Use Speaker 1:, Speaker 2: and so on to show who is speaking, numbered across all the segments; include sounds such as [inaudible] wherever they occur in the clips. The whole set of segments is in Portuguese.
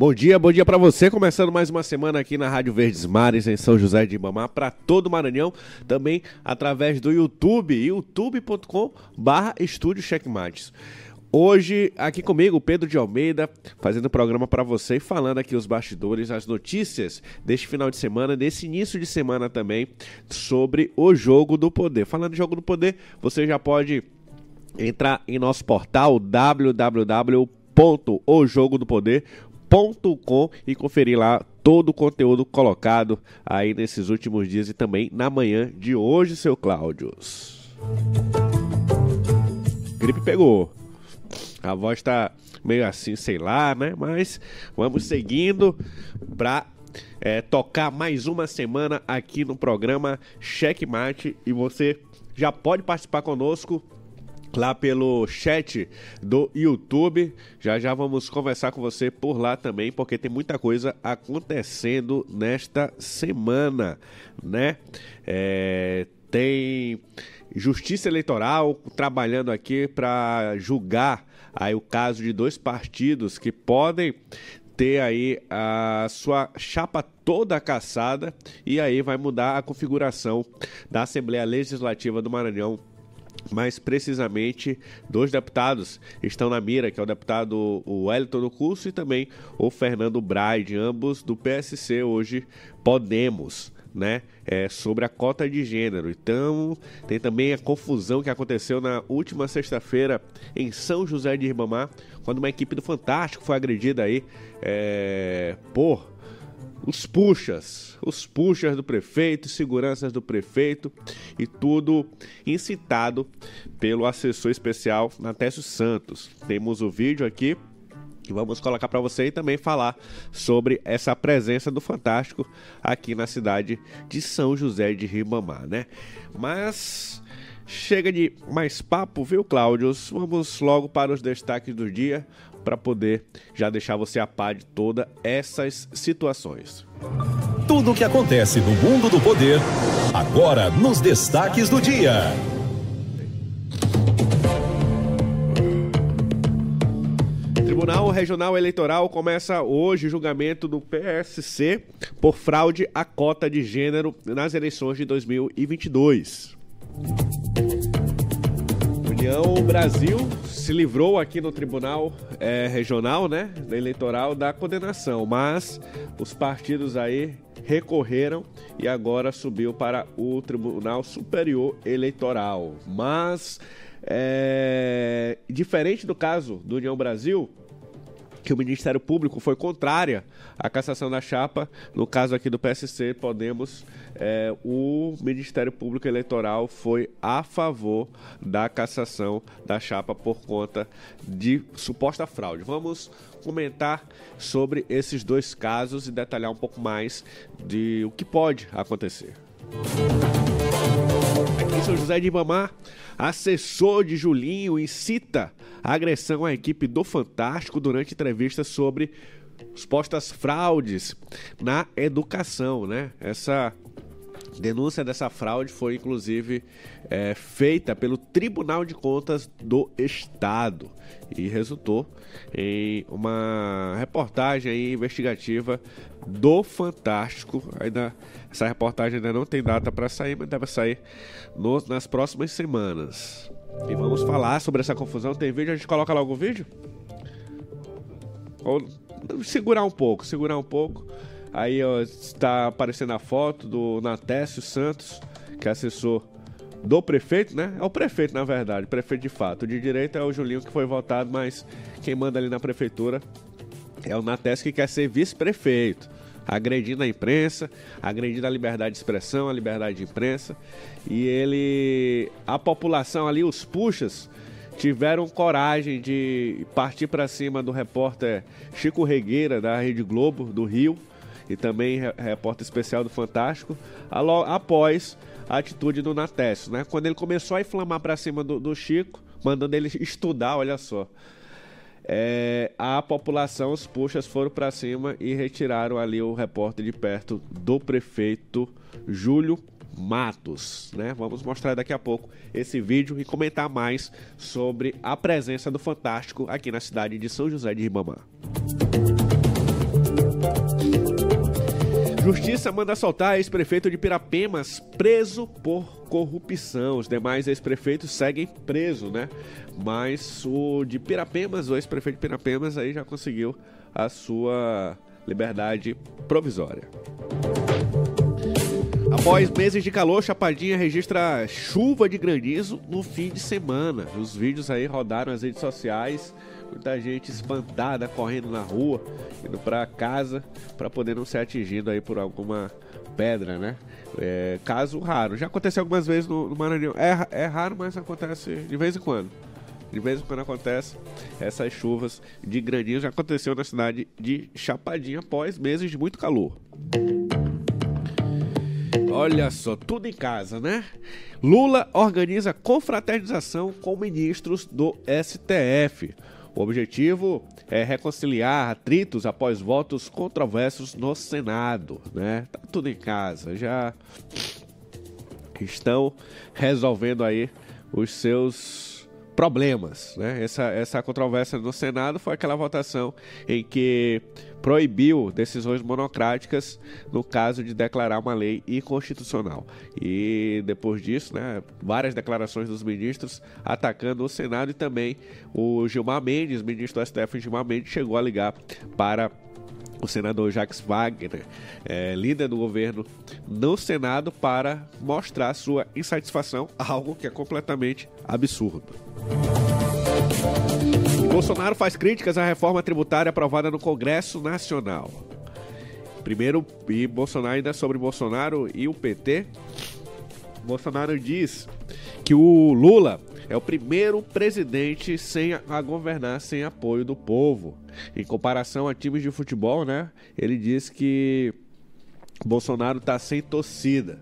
Speaker 1: Bom dia, bom dia para você. Começando mais uma semana aqui na Rádio Verdes Mares, em São José de Ibamá, para todo o Maranhão. Também através do YouTube, youtube.com/barra Estúdio Checkmates. Hoje, aqui comigo, Pedro de Almeida, fazendo o programa para você e falando aqui os bastidores, as notícias deste final de semana, desse início de semana também, sobre o Jogo do Poder. Falando de Jogo do Poder, você já pode entrar em nosso portal www.ojogodopoder.com com e conferir lá todo o conteúdo colocado aí nesses últimos dias e também na manhã de hoje, seu Cláudio. Gripe pegou. A voz tá meio assim, sei lá, né? Mas vamos seguindo pra é, tocar mais uma semana aqui no programa Checkmate e você já pode participar conosco lá pelo chat do YouTube. Já já vamos conversar com você por lá também, porque tem muita coisa acontecendo nesta semana, né? É, tem Justiça Eleitoral trabalhando aqui para julgar aí o caso de dois partidos que podem ter aí a sua chapa toda caçada e aí vai mudar a configuração da Assembleia Legislativa do Maranhão mais precisamente, dois deputados estão na mira, que é o deputado Wellington do Curso e também o Fernando Braide, ambos do PSC, hoje Podemos. Né, é, sobre a cota de gênero. Então, tem também a confusão que aconteceu na última sexta-feira em São José de Ribamar, quando uma equipe do Fantástico foi agredida aí é, por os puxas, os puxas do prefeito, seguranças do prefeito e tudo incitado pelo assessor especial Natécio Santos. Temos o vídeo aqui e vamos colocar para você e também falar sobre essa presença do Fantástico aqui na cidade de São José de Ribamar, né? Mas chega de mais papo, viu, Cláudio? Vamos logo para os destaques do dia para poder já deixar você a par de todas essas situações.
Speaker 2: Tudo o que acontece no mundo do poder, agora nos destaques do dia.
Speaker 1: Tribunal Regional Eleitoral começa hoje o julgamento do PSC por fraude à cota de gênero nas eleições de 2022. União Brasil se livrou aqui no Tribunal é, Regional, né, eleitoral, da condenação, mas os partidos aí recorreram e agora subiu para o Tribunal Superior Eleitoral. Mas, é, diferente do caso do União Brasil, que o Ministério Público foi contrária à cassação da chapa. No caso aqui do PSC, Podemos, é, o Ministério Público Eleitoral foi a favor da cassação da chapa por conta de suposta fraude. Vamos comentar sobre esses dois casos e detalhar um pouco mais de o que pode acontecer. Aqui em São José de Ibamar, assessor de Julinho incita a agressão à equipe do Fantástico durante entrevista sobre supostas fraudes na educação, né? Essa denúncia dessa fraude foi inclusive é, feita pelo Tribunal de Contas do Estado e resultou em uma reportagem investigativa do Fantástico. Ainda essa reportagem ainda não tem data para sair, mas deve sair no, nas próximas semanas. E vamos falar sobre essa confusão. Tem vídeo? A gente coloca logo o vídeo? Ou segurar um pouco, segurar um pouco. Aí ó, está aparecendo a foto do Natécio Santos, que é assessor do prefeito, né? É o prefeito, na verdade, prefeito de fato. De direita é o Julinho que foi votado, mas quem manda ali na prefeitura é o Nates que quer ser vice-prefeito, agredindo a imprensa, agredindo a liberdade de expressão, a liberdade de imprensa. E ele, a população ali, os puxas, tiveram coragem de partir para cima do repórter Chico Regueira, da Rede Globo, do Rio, e também repórter especial do Fantástico, após a atitude do Nates, né? Quando ele começou a inflamar para cima do, do Chico, mandando ele [laughs] estudar, olha só é, a população, os puxas foram para cima e retiraram ali o repórter de perto do prefeito Júlio Matos, né? Vamos mostrar daqui a pouco esse vídeo e comentar mais sobre a presença do Fantástico aqui na cidade de São José de Ribamar. Justiça manda soltar ex-prefeito de Pirapemas preso por corrupção. Os demais ex-prefeitos seguem presos, né? Mas o de Pirapemas, o ex-prefeito de Pirapemas, aí já conseguiu a sua liberdade provisória. Após meses de calor, Chapadinha registra chuva de granizo no fim de semana. Os vídeos aí rodaram nas redes sociais muita gente espantada correndo na rua, indo para casa para poder não ser atingido aí por alguma pedra, né? É, caso raro. Já aconteceu algumas vezes no, no Maranhão. É, é raro, mas acontece de vez em quando. De vez em quando acontece essas chuvas de granizo. Já aconteceu na cidade de Chapadinha após meses de muito calor. Olha só, tudo em casa, né? Lula organiza confraternização com ministros do STF. O objetivo é reconciliar atritos após votos controversos no Senado, né? Tá tudo em casa, já estão resolvendo aí os seus problemas, né? Essa, essa controvérsia no Senado foi aquela votação em que proibiu decisões monocráticas no caso de declarar uma lei inconstitucional. E depois disso, né, várias declarações dos ministros atacando o Senado e também o Gilmar Mendes, ministro do STF Gilmar Mendes, chegou a ligar para o senador Jacques Wagner, é, líder do governo no Senado, para mostrar sua insatisfação, algo que é completamente absurdo. Bolsonaro faz críticas à reforma tributária aprovada no Congresso Nacional. Primeiro, e Bolsonaro ainda sobre Bolsonaro e o PT. Bolsonaro diz que o Lula é o primeiro presidente sem a governar sem apoio do povo. Em comparação a times de futebol, né? Ele diz que Bolsonaro está sem torcida.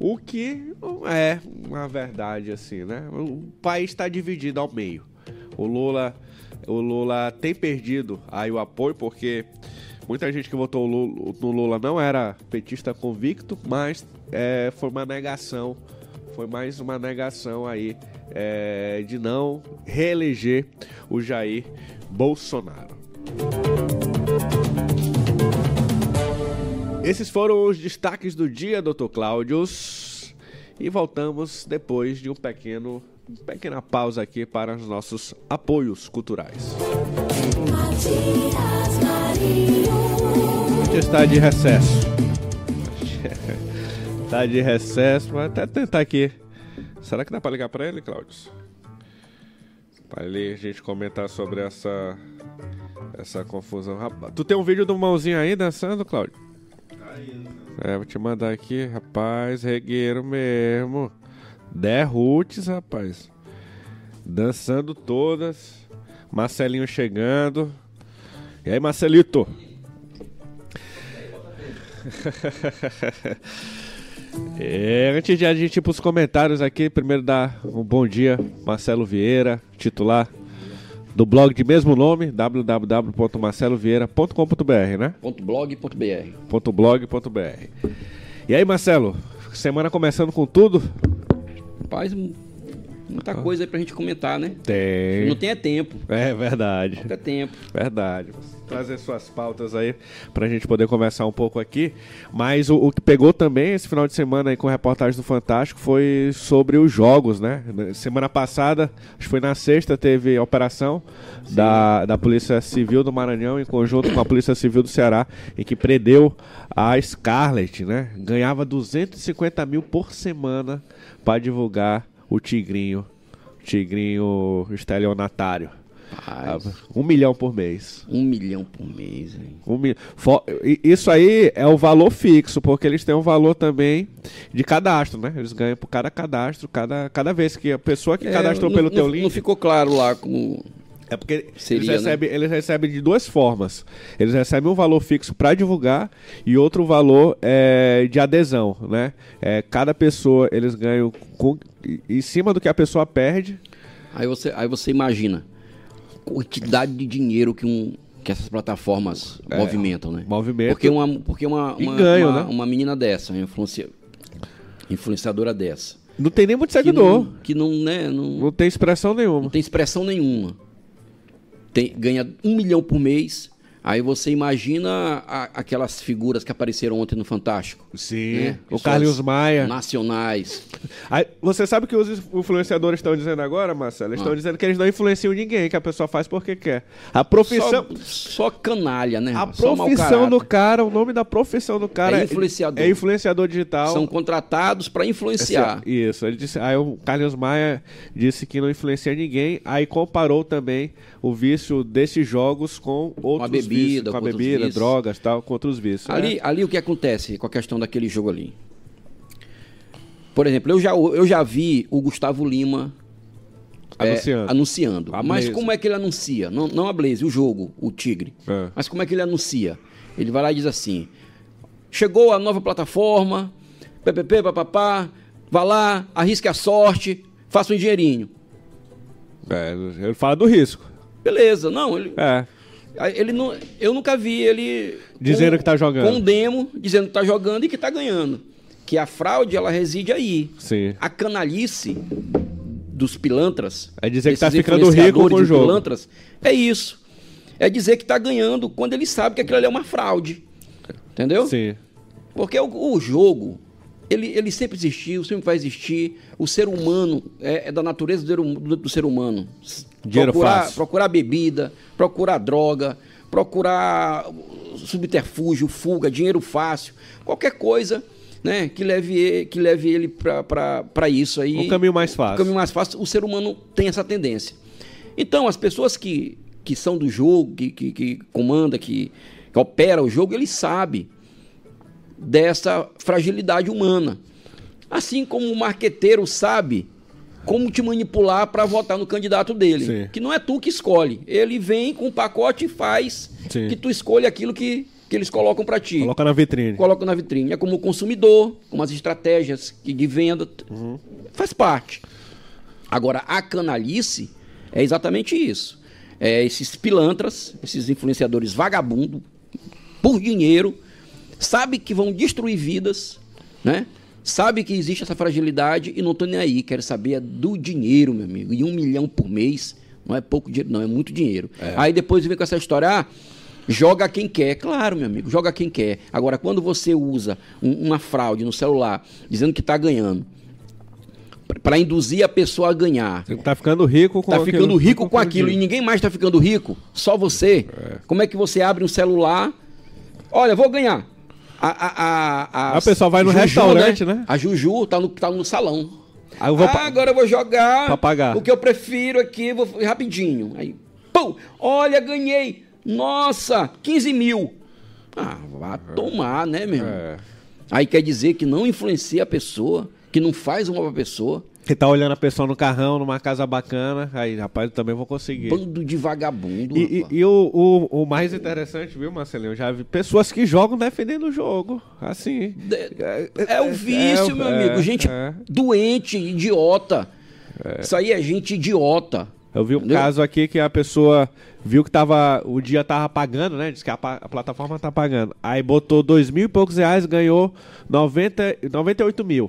Speaker 1: O que é uma verdade assim, né? O país está dividido ao meio. O Lula, o Lula tem perdido aí o apoio porque muita gente que votou no Lula não era petista convicto, mas é, foi uma negação, foi mais uma negação aí é, de não reeleger o Jair Bolsonaro. Esses foram os destaques do dia, Dr. Cláudios. E voltamos depois de um pequeno pequena pausa aqui para os nossos apoios culturais. Está de recesso. [laughs] Está de recesso, vou até tentar aqui. Será que dá para ligar para ele, Cláudio? Para ele a gente comentar sobre essa essa confusão. Tu tem um vídeo do mãozinho aí dançando, Cláudio? É, vou te mandar aqui, rapaz, regueiro mesmo. Derrutes, rapaz. Dançando todas. Marcelinho chegando. E aí, Marcelito? [laughs] [laughs] é, antes de a gente ir para os comentários aqui, primeiro dar um bom dia, Marcelo Vieira, titular do blog de mesmo nome, www.marcelovieira.com.br, né?
Speaker 3: .blog.br.
Speaker 1: .blog.br. E aí, Marcelo, semana começando com tudo?
Speaker 3: Rapaz, muita coisa aí pra gente comentar, né?
Speaker 1: Tem.
Speaker 3: Não tem é tempo.
Speaker 1: É verdade.
Speaker 3: Não tem tempo.
Speaker 1: Verdade. Trazer suas pautas aí pra gente poder conversar um pouco aqui. Mas o, o, que pegou também esse final de semana aí com reportagem do Fantástico foi sobre os jogos, né? Semana passada, acho que foi na sexta, teve operação da, da Polícia Civil do Maranhão em conjunto com a Polícia Civil do Ceará, em que prendeu a Scarlett, né? Ganhava 250 mil por semana para divulgar o Tigrinho, o Tigrinho estelionatário.
Speaker 3: Rapaz.
Speaker 1: Um milhão por mês.
Speaker 3: Um milhão por mês, hein?
Speaker 1: Um mi- fo- i- Isso aí é o valor fixo, porque eles têm um valor também de cadastro, né? Eles ganham por cada cadastro, cada, cada vez que a pessoa que
Speaker 3: É,
Speaker 1: cadastrou
Speaker 3: não-
Speaker 1: pelo
Speaker 3: não,
Speaker 1: teu link.
Speaker 3: Não ficou claro lá como.
Speaker 1: É porque eles,
Speaker 3: Seria, né?
Speaker 1: recebem, eles recebem de duas formas. Eles recebem um valor fixo para divulgar e outro valor é, de adesão, né? É, cada pessoa eles ganham com- em cima do que a pessoa perde.
Speaker 3: Aí você, aí você imagina quantidade de dinheiro que, um, que essas plataformas movimentam, né?
Speaker 1: movimento.
Speaker 3: Porque uma, porque uma, uma,
Speaker 1: ganho,
Speaker 3: uma,
Speaker 1: né?
Speaker 3: uma menina dessa, uma influencia- influenciadora dessa.
Speaker 1: Não tem nem muito
Speaker 3: Que
Speaker 1: seguidor.
Speaker 3: não, que não, né, não,
Speaker 1: Não tem expressão
Speaker 3: não
Speaker 1: nenhuma.
Speaker 3: tem expressão nenhuma. Tem, ganha um milhão por mês. Aí você imagina a- aquelas figuras que apareceram ontem no Fantástico.
Speaker 1: Sim.
Speaker 3: né?
Speaker 1: O Carlos Maia.
Speaker 3: Nacionais.
Speaker 1: Aí, você sabe o que os influenciadores estão dizendo agora, Marcelo? Eles estão
Speaker 3: Ah.
Speaker 1: dizendo que eles não influenciam ninguém, que a pessoa faz porque quer. A profissão.
Speaker 3: Só, só canalha, né?
Speaker 1: A profissão do cara, o nome da profissão do cara
Speaker 3: É influenciador.
Speaker 1: É influenciador digital.
Speaker 3: São contratados para influenciar.
Speaker 1: Isso, ele disse, aí o Carlos Maia disse que não influencia ninguém, aí comparou também o vício desses jogos com outros
Speaker 3: bebida,
Speaker 1: vícios, com
Speaker 3: com
Speaker 1: a bebida, drogas tal, com outros vícios.
Speaker 3: Ali,
Speaker 1: É.
Speaker 3: ali o que acontece com a questão daquele jogo ali? Por exemplo, eu já, eu já vi o Gustavo Lima é,
Speaker 1: Anunciando.
Speaker 3: anunciando.
Speaker 1: A
Speaker 3: Mas como é que ele anuncia? Não, não a Blaze, o jogo, o Tigre.
Speaker 1: É.
Speaker 3: Mas como é que ele anuncia? Ele vai lá e diz assim: chegou a nova plataforma, ppp, papapá, vá lá, arrisque a sorte, faça um dinheirinho.
Speaker 1: É, ele fala do risco.
Speaker 3: Beleza, não, ele,
Speaker 1: É.
Speaker 3: Ele não, eu nunca vi ele
Speaker 1: Dizendo que tá jogando.
Speaker 3: Com demo, dizendo que tá jogando e que tá ganhando. Que a fraude ela reside aí.
Speaker 1: Sim.
Speaker 3: A canalice dos pilantras,
Speaker 1: É dizer que tá ficando rico com o jogo.
Speaker 3: pilantras, é isso. É dizer que tá ganhando quando ele sabe que aquilo ali é uma fraude. Entendeu?
Speaker 1: Sim.
Speaker 3: Porque o, o jogo, ele, ele sempre existiu, sempre vai existir. O ser humano é, é da natureza do, ser do- ser humano.
Speaker 1: Dinheiro
Speaker 3: procurar,
Speaker 1: fácil.
Speaker 3: procurar bebida, procurar droga, procurar subterfúgio, fuga, dinheiro fácil, qualquer coisa né, que leve ele, que leve ele para isso aí.
Speaker 1: Um caminho mais fácil.
Speaker 3: Um caminho mais fácil. O ser humano tem essa tendência. Então, as pessoas que, que são do jogo, que, que, que comanda, que, que opera o jogo, ele sabe dessa fragilidade humana. Assim como o marqueteiro sabe como te manipular para votar no candidato dele.
Speaker 1: Sim.
Speaker 3: Que não é tu que escolhe. Ele vem com um pacote e faz
Speaker 1: Sim.
Speaker 3: que tu escolhe aquilo que, que eles colocam para ti.
Speaker 1: Coloca na vitrine.
Speaker 3: Coloca na vitrine. É como consumidor, como as estratégias de venda. Faz parte. Agora, a canalice é exatamente isso. É esses pilantras, esses influenciadores vagabundo, por dinheiro, sabe que vão destruir vidas, né? Sabe que existe essa fragilidade e não tô nem aí. Quero saber é do dinheiro, meu amigo. E um milhão por mês não é pouco dinheiro, não, é muito dinheiro. Aí depois vem com essa história, ah, joga quem quer. Claro, meu amigo, joga quem quer. Agora, quando você usa um- uma fraude no celular, dizendo que está ganhando, para induzir a pessoa a ganhar,
Speaker 1: Você tá ficando rico com
Speaker 3: tá
Speaker 1: aquilo-
Speaker 3: ficando rico com aquilo e ninguém mais tá ficando rico, só você. Como é que você abre um celular? Olha, vou ganhar. A, a, a,
Speaker 1: A pessoa vai no restaurante, né?
Speaker 3: A Juju tá no, tá no salão.
Speaker 1: Aí eu vou
Speaker 3: ah,
Speaker 1: pa-
Speaker 3: agora eu vou jogar
Speaker 1: Pra pagar.
Speaker 3: o que eu prefiro aqui, vou rapidinho. Aí, pum, olha, ganhei. Nossa, 15 mil. Ah, vá tomar, né, meu?
Speaker 1: É.
Speaker 3: Aí quer dizer que não influencia a pessoa, que não faz uma pessoa.
Speaker 1: Que tá olhando a pessoa no carrão, numa casa bacana. Aí, rapaz, eu também vou conseguir.
Speaker 3: Bando de vagabundo.
Speaker 1: E, e- e o, o, o mais interessante, viu, Marcelinho? Eu já vi pessoas que jogam defendendo o jogo. Assim.
Speaker 3: É, é o vício,
Speaker 1: é,
Speaker 3: meu
Speaker 1: é,
Speaker 3: amigo. Gente
Speaker 1: é.
Speaker 3: doente, idiota. Isso aí é gente idiota.
Speaker 1: Eu vi um
Speaker 3: Entendeu?
Speaker 1: caso aqui que a pessoa viu que tava, o dia tava pagando, né? Diz que a, a plataforma tá pagando. Aí botou dois mil e poucos reais, ganhou 90, 98 mil.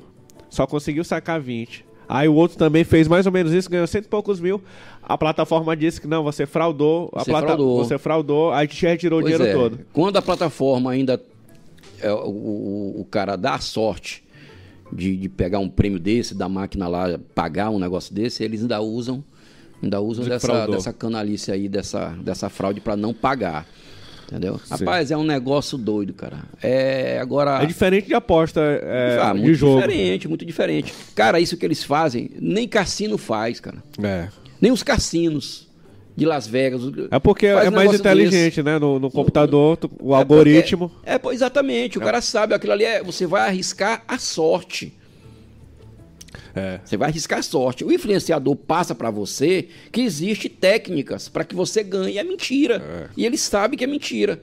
Speaker 1: Só conseguiu sacar 20. Aí o outro também fez mais ou menos isso, ganhou cento e poucos mil. A plataforma disse que não, você fraudou. A
Speaker 3: Você
Speaker 1: plata-
Speaker 3: fraudou.
Speaker 1: Você fraudou, aí te retirou
Speaker 3: Pois
Speaker 1: o dinheiro
Speaker 3: é,
Speaker 1: todo.
Speaker 3: Quando a plataforma ainda. é, o, o- o cara dá a sorte de, de pegar um prêmio desse, da máquina lá, pagar um negócio desse, eles ainda usam. Ainda usam dessa,
Speaker 1: fraudou.
Speaker 3: dessa canalice aí, dessa, dessa fraude para não pagar. Entendeu? Rapaz, é um negócio doido, cara. É agora.
Speaker 1: É diferente de aposta é,
Speaker 3: Ah,
Speaker 1: de
Speaker 3: muito
Speaker 1: jogo.
Speaker 3: diferente, muito diferente. Cara, isso que eles fazem, nem cassino faz, cara.
Speaker 1: É.
Speaker 3: Nem os cassinos. de Las Vegas.
Speaker 1: É porque é
Speaker 3: um
Speaker 1: mais inteligente, né? No, no computador, o algoritmo.
Speaker 3: porque- É, pô, exatamente. O cara sabe, aquilo ali é. Você vai arriscar a sorte.
Speaker 1: É.
Speaker 3: Você vai arriscar a sorte. O influenciador passa pra você que existe técnicas para que você ganhe. É mentira. E ele sabe que é mentira.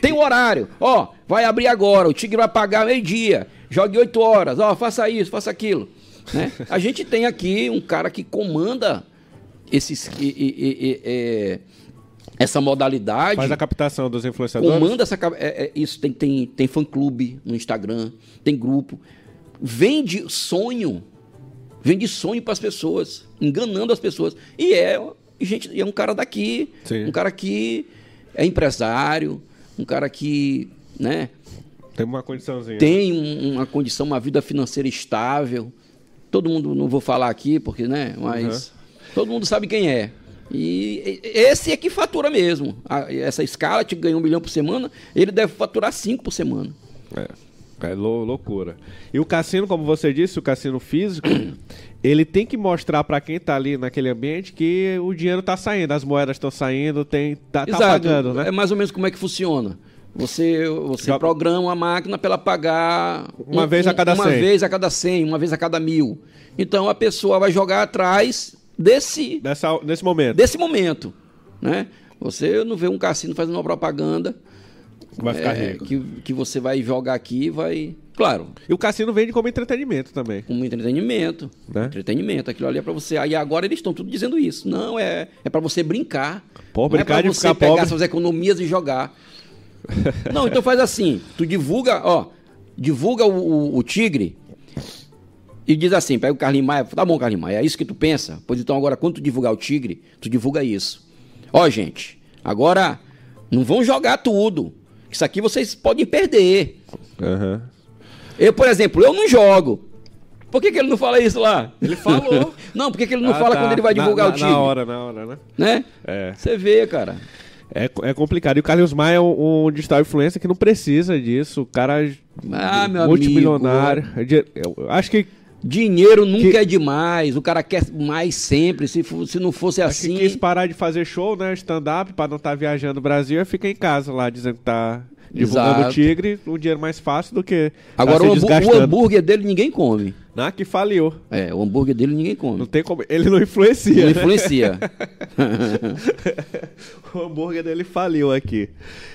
Speaker 3: Tem o horário. Ó, vai abrir agora. O Tigre vai pagar meio-dia. Jogue 8 horas. Ó, faça isso, faça aquilo. Né? A gente tem aqui um cara que comanda esses, e- e- e- é, essa modalidade
Speaker 1: Faz a captação dos influenciadores.
Speaker 3: comanda essa é, é, isso tem tem tem fã clube no Instagram tem grupo vende sonho vende sonho para as pessoas enganando as pessoas. E é gente é um cara daqui
Speaker 1: Sim.
Speaker 3: um cara que é empresário um cara que né
Speaker 1: Tem uma condiçãozinha.
Speaker 3: tem um- uma condição uma vida financeira estável. Todo mundo não vou falar aqui porque né mas todo mundo sabe quem é. E esse é que fatura mesmo. Essa escala te ganha um milhão por semana ele deve faturar cinco por semana.
Speaker 1: É, é lou- loucura. E o cassino, como você disse, o cassino físico, [clears throat] ele tem que mostrar pra quem tá ali naquele ambiente que o dinheiro tá saindo, as moedas estão saindo, tem, tá, tá pagando, né?
Speaker 3: é mais ou menos como é que funciona você, você
Speaker 1: Já-
Speaker 3: programa a máquina para ela pagar
Speaker 1: Uma vez a cada
Speaker 3: uma
Speaker 1: 100.
Speaker 3: vez a cada 100, uma vez a cada mil. Então a pessoa vai jogar atrás desse
Speaker 1: Nessa, nesse momento.
Speaker 3: desse momento, né? Você não vê um cassino fazendo uma propaganda
Speaker 1: Vai ficar
Speaker 3: é,
Speaker 1: rico.
Speaker 3: que, que você vai jogar aqui e vai, claro,
Speaker 1: E o cassino vende como entretenimento também.
Speaker 3: um entretenimento,
Speaker 1: Né?
Speaker 3: entretenimento, aquilo ali é para você. Aí agora eles estão tudo dizendo isso. Não é, é para você brincar.
Speaker 1: Pô,
Speaker 3: não
Speaker 1: brincar
Speaker 3: é
Speaker 1: de
Speaker 3: pra você
Speaker 1: ficar
Speaker 3: pegar
Speaker 1: pobre.
Speaker 3: suas economias e jogar. [laughs] Não, então faz assim, tu divulga, ó, divulga o, o- o tigre e diz assim, pega o Carlinhos Maia, tá bom, Carlinhos Maia, é isso que tu pensa? Pois então agora quando tu divulgar o tigre, tu divulga isso. Ó, gente, agora não vão jogar tudo. Isso aqui vocês podem perder.
Speaker 1: Aham.
Speaker 3: Eu, por exemplo, eu não jogo. Por que, que ele não fala isso lá?
Speaker 1: Ele falou. [laughs]
Speaker 3: não, por que, que ele não
Speaker 1: Ah,
Speaker 3: fala
Speaker 1: tá.
Speaker 3: quando ele vai
Speaker 1: Na-
Speaker 3: divulgar
Speaker 1: na,
Speaker 3: o time?
Speaker 1: Na hora, na hora, né?
Speaker 3: Né?
Speaker 1: É.
Speaker 3: Você vê, cara.
Speaker 1: É, é complicado. E o Carlos Maia é um, um digital influencer que não precisa disso. O cara é
Speaker 3: Ah, meu
Speaker 1: multimilionário. É de- Eu acho que,
Speaker 3: Dinheiro nunca
Speaker 1: Que-
Speaker 3: é demais. O cara quer mais sempre. Se, se não fosse
Speaker 1: acho que
Speaker 3: assim.
Speaker 1: quis parar de fazer show, né? Stand-up, pra não estar viajando o Brasil, e fica em casa lá dizendo que tá divulgando
Speaker 3: Exato.
Speaker 1: o Tigre, um dinheiro mais fácil do que tá
Speaker 3: Agora,
Speaker 1: se
Speaker 3: o, o hambúrguer dele ninguém come.
Speaker 1: Que faliu.
Speaker 3: É, o hambúrguer dele ninguém
Speaker 1: Não
Speaker 3: come.
Speaker 1: tem como. Ele não influencia.
Speaker 3: Não
Speaker 1: né?
Speaker 3: influencia. [laughs]
Speaker 1: o hambúrguer dele faliu aqui.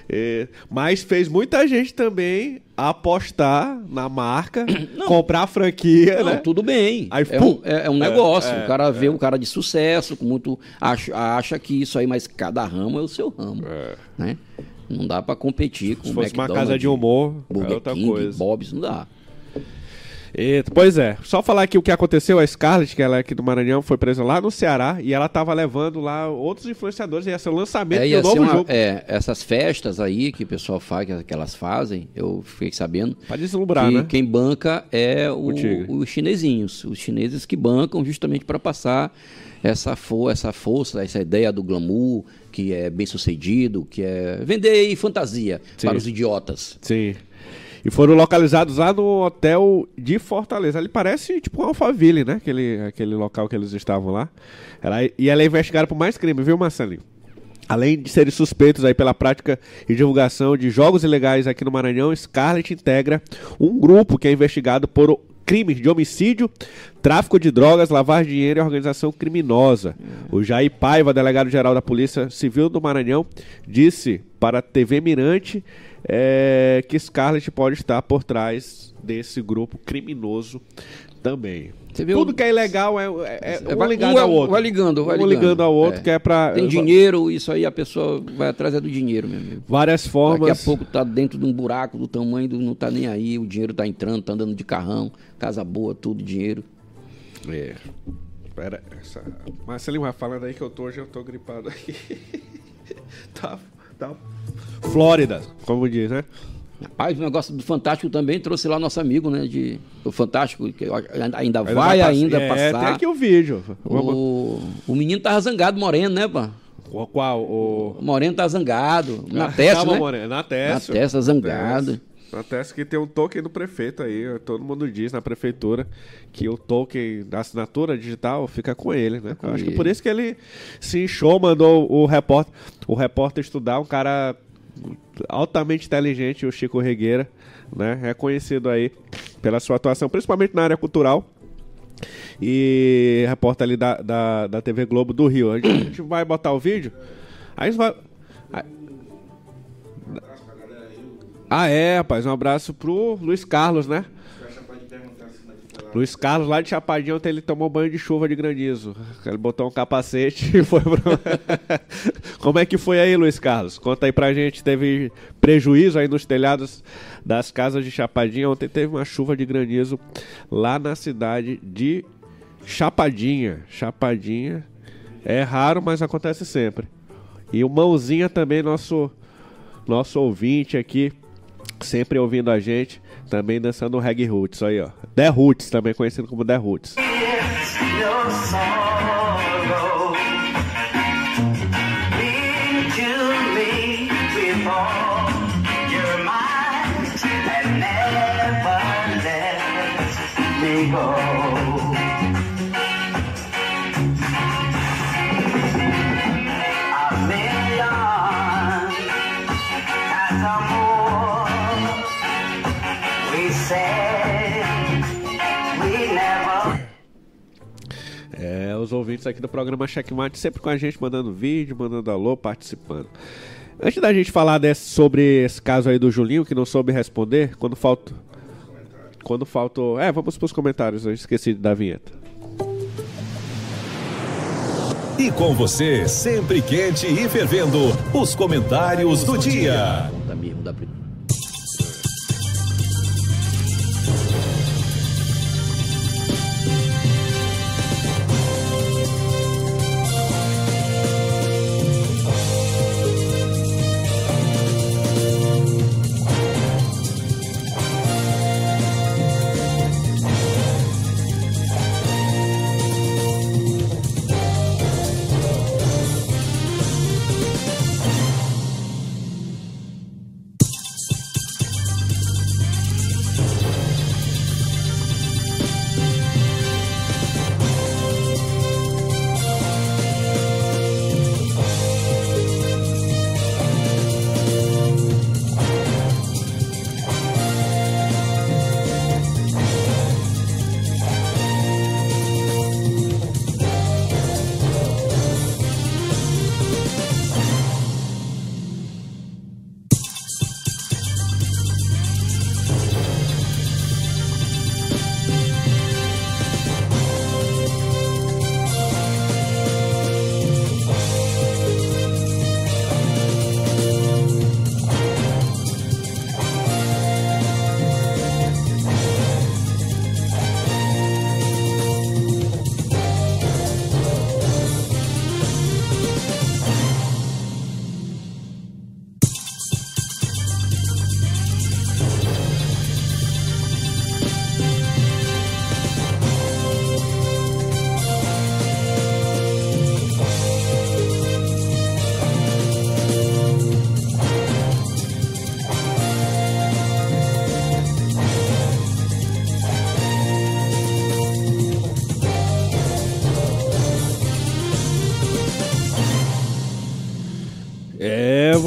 Speaker 1: É, mas fez muita gente também apostar na marca, [coughs] comprar a franquia,
Speaker 3: Não,
Speaker 1: né?
Speaker 3: tudo bem.
Speaker 1: Aí,
Speaker 3: é, um, é- é um negócio.
Speaker 1: É,
Speaker 3: o cara vê um cara de sucesso, com muito. Acha, acha que isso aí, mas cada ramo é o seu ramo. Né? Não dá pra competir com
Speaker 1: Se fosse uma casa de humor, é
Speaker 3: Burger
Speaker 1: outra
Speaker 3: King,
Speaker 1: coisa.
Speaker 3: Bob's, não dá.
Speaker 1: Eita, pois é, só falar aqui o que aconteceu, a Scarlett, que ela é aqui do Maranhão, foi presa lá no Ceará e ela tava levando lá outros influenciadores, ia ser o lançamento
Speaker 3: É,
Speaker 1: do novo
Speaker 3: uma-
Speaker 1: jogo.
Speaker 3: é, essas festas aí que o pessoal faz, que, que elas fazem, eu fiquei sabendo.
Speaker 1: Pra deslumbrar,
Speaker 3: que
Speaker 1: né?
Speaker 3: quem banca é o-
Speaker 1: O
Speaker 3: os chinesinhos. Os chineses que bancam justamente para passar essa, essa força, essa ideia do glamour, que é bem sucedido, que é vender fantasia
Speaker 1: Sim.
Speaker 3: para os idiotas.
Speaker 1: Sim. E foram localizados lá no hotel de Fortaleza. Ali parece tipo um Alphaville, né? Aquele, aquele local que eles estavam lá. Ela, e ela é investigada por mais crime, viu, Marcelinho? Além de serem suspeitos aí pela prática e divulgação de jogos ilegais aqui no Maranhão, Scarlett integra um grupo que é investigado por crimes de homicídio, tráfico de drogas, de dinheiro e organização criminosa. O Jair Paiva, delegado-geral da Polícia Civil do Maranhão, disse para a TV Mirante é, que Scarlett pode estar por trás desse grupo criminoso também. Tudo
Speaker 3: o-
Speaker 1: que é ilegal é, é, é um ligado
Speaker 3: um é-
Speaker 1: ao outro.
Speaker 3: vai ligando, vai
Speaker 1: um ligando ao outro,
Speaker 3: É.
Speaker 1: que é pra...
Speaker 3: Tem dinheiro, isso aí a pessoa vai atrás é do dinheiro, meu amigo.
Speaker 1: Várias formas.
Speaker 3: Daqui a pouco tá dentro de um buraco do tamanho do não tá nem aí, o dinheiro tá entrando, tá andando de carrão, casa boa, tudo, dinheiro.
Speaker 1: É. Pera, essa... Marcelinho vai falando aí que eu tô, hoje eu tô gripado aqui. [laughs] tá, Flórida, como diz, né?
Speaker 3: Rapaz, o negócio do Fantástico também trouxe lá nosso amigo, né? De, o Fantástico, que ainda, ainda vai,
Speaker 1: pass-
Speaker 3: ainda
Speaker 1: é,
Speaker 3: passar.
Speaker 1: Tem aqui o vídeo.
Speaker 3: O, o menino tava zangado, Moreno, né, pá?
Speaker 1: O... Qual? O...
Speaker 3: O Moreno tá zangado. Na testa,
Speaker 1: Calma,
Speaker 3: né?
Speaker 1: Moreno, na
Speaker 3: Na
Speaker 1: testa.
Speaker 3: testa, zangado.
Speaker 1: Acontece que tem um token do prefeito aí. Todo mundo diz na prefeitura que o token da assinatura digital fica com ele, né?
Speaker 3: com
Speaker 1: acho que
Speaker 3: ele.
Speaker 1: por isso que ele se inchou, mandou o repórter, o repórter estudar, um cara altamente inteligente, o Chico Regueira, né? Reconhecido aí pela sua atuação, principalmente na área cultural. E repórter ali da, da, da TV Globo do Rio. A gente, a gente vai botar o vídeo. Aí a gente vai. Ah, é, rapaz. Um abraço pro Luiz Carlos, né? Luiz Carlos, lá de Chapadinha, ontem ele tomou banho de chuva de granizo. Ele botou um capacete e foi pro... [laughs] Como é que foi aí, Luiz Carlos? Conta aí pra gente. Teve prejuízo aí nos telhados das casas de Chapadinha. Ontem teve uma chuva de granizo lá na cidade de Chapadinha. Chapadinha. É raro, mas acontece sempre. E o Mãozinha também, nosso, nosso ouvinte aqui, sempre ouvindo a gente, também dançando o reggae roots, aí ó. The Roots, também conhecido como The Roots.
Speaker 4: your
Speaker 1: ouvintes aqui do programa Checkmate sempre com a gente, mandando vídeo, mandando alô, participando. Antes da gente falar desse, sobre esse caso aí do Julinho, que não soube responder, quando falta. Quando faltou. É, vamos pros comentários, eu esqueci da vinheta.
Speaker 2: E com você, sempre quente e fervendo, os comentários do dia.
Speaker 3: Da mesmo, da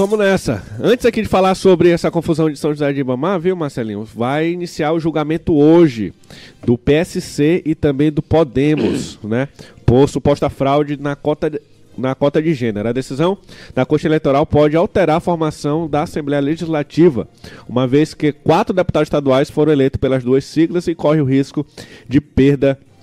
Speaker 1: vamos nessa. Antes aqui de falar sobre essa confusão de São José de Ibamar, viu, Marcelinho? Vai iniciar o julgamento hoje do PSC e também do Podemos, [clears throat] né? Por suposta fraude na cota de, na cota de gênero. A decisão da Corte Eleitoral pode alterar a formação da Assembleia Legislativa, uma vez que quatro deputados estaduais foram eleitos pelas duas siglas e corre o risco de perda de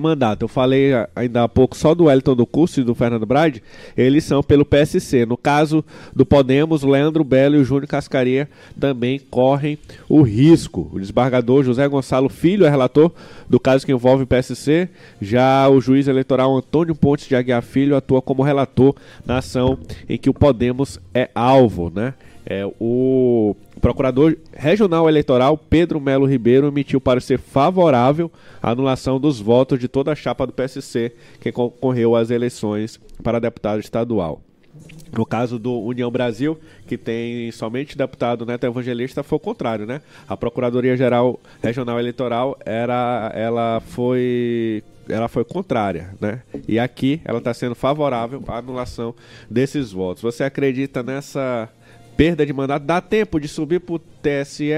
Speaker 1: mandato. Eu falei a- ainda há pouco só do Wellington do Curso e do Fernando Brade, eles são pelo PSC. No caso do Podemos, Leandro Belo e o Júnior Cascaria também correm o risco. O desembargador José Gonçalo Filho é relator do caso que envolve o PSC. Já o juiz eleitoral Antônio Pontes de Aguiar Filho atua como relator na ação em que o Podemos é alvo, né? É, o procurador regional eleitoral Pedro Melo Ribeiro emitiu parecer favorável à anulação dos votos de toda a chapa do PSC que concorreu às eleições para deputado estadual. No caso do União Brasil, que tem somente deputado neto evangelista, foi o contrário, né? A Procuradoria-Geral Regional Eleitoral era, ela foi ela foi contrária, né? E aqui ela está sendo favorável à anulação desses votos. Você acredita nessa perda de mandato? Dá tempo de subir para o TSE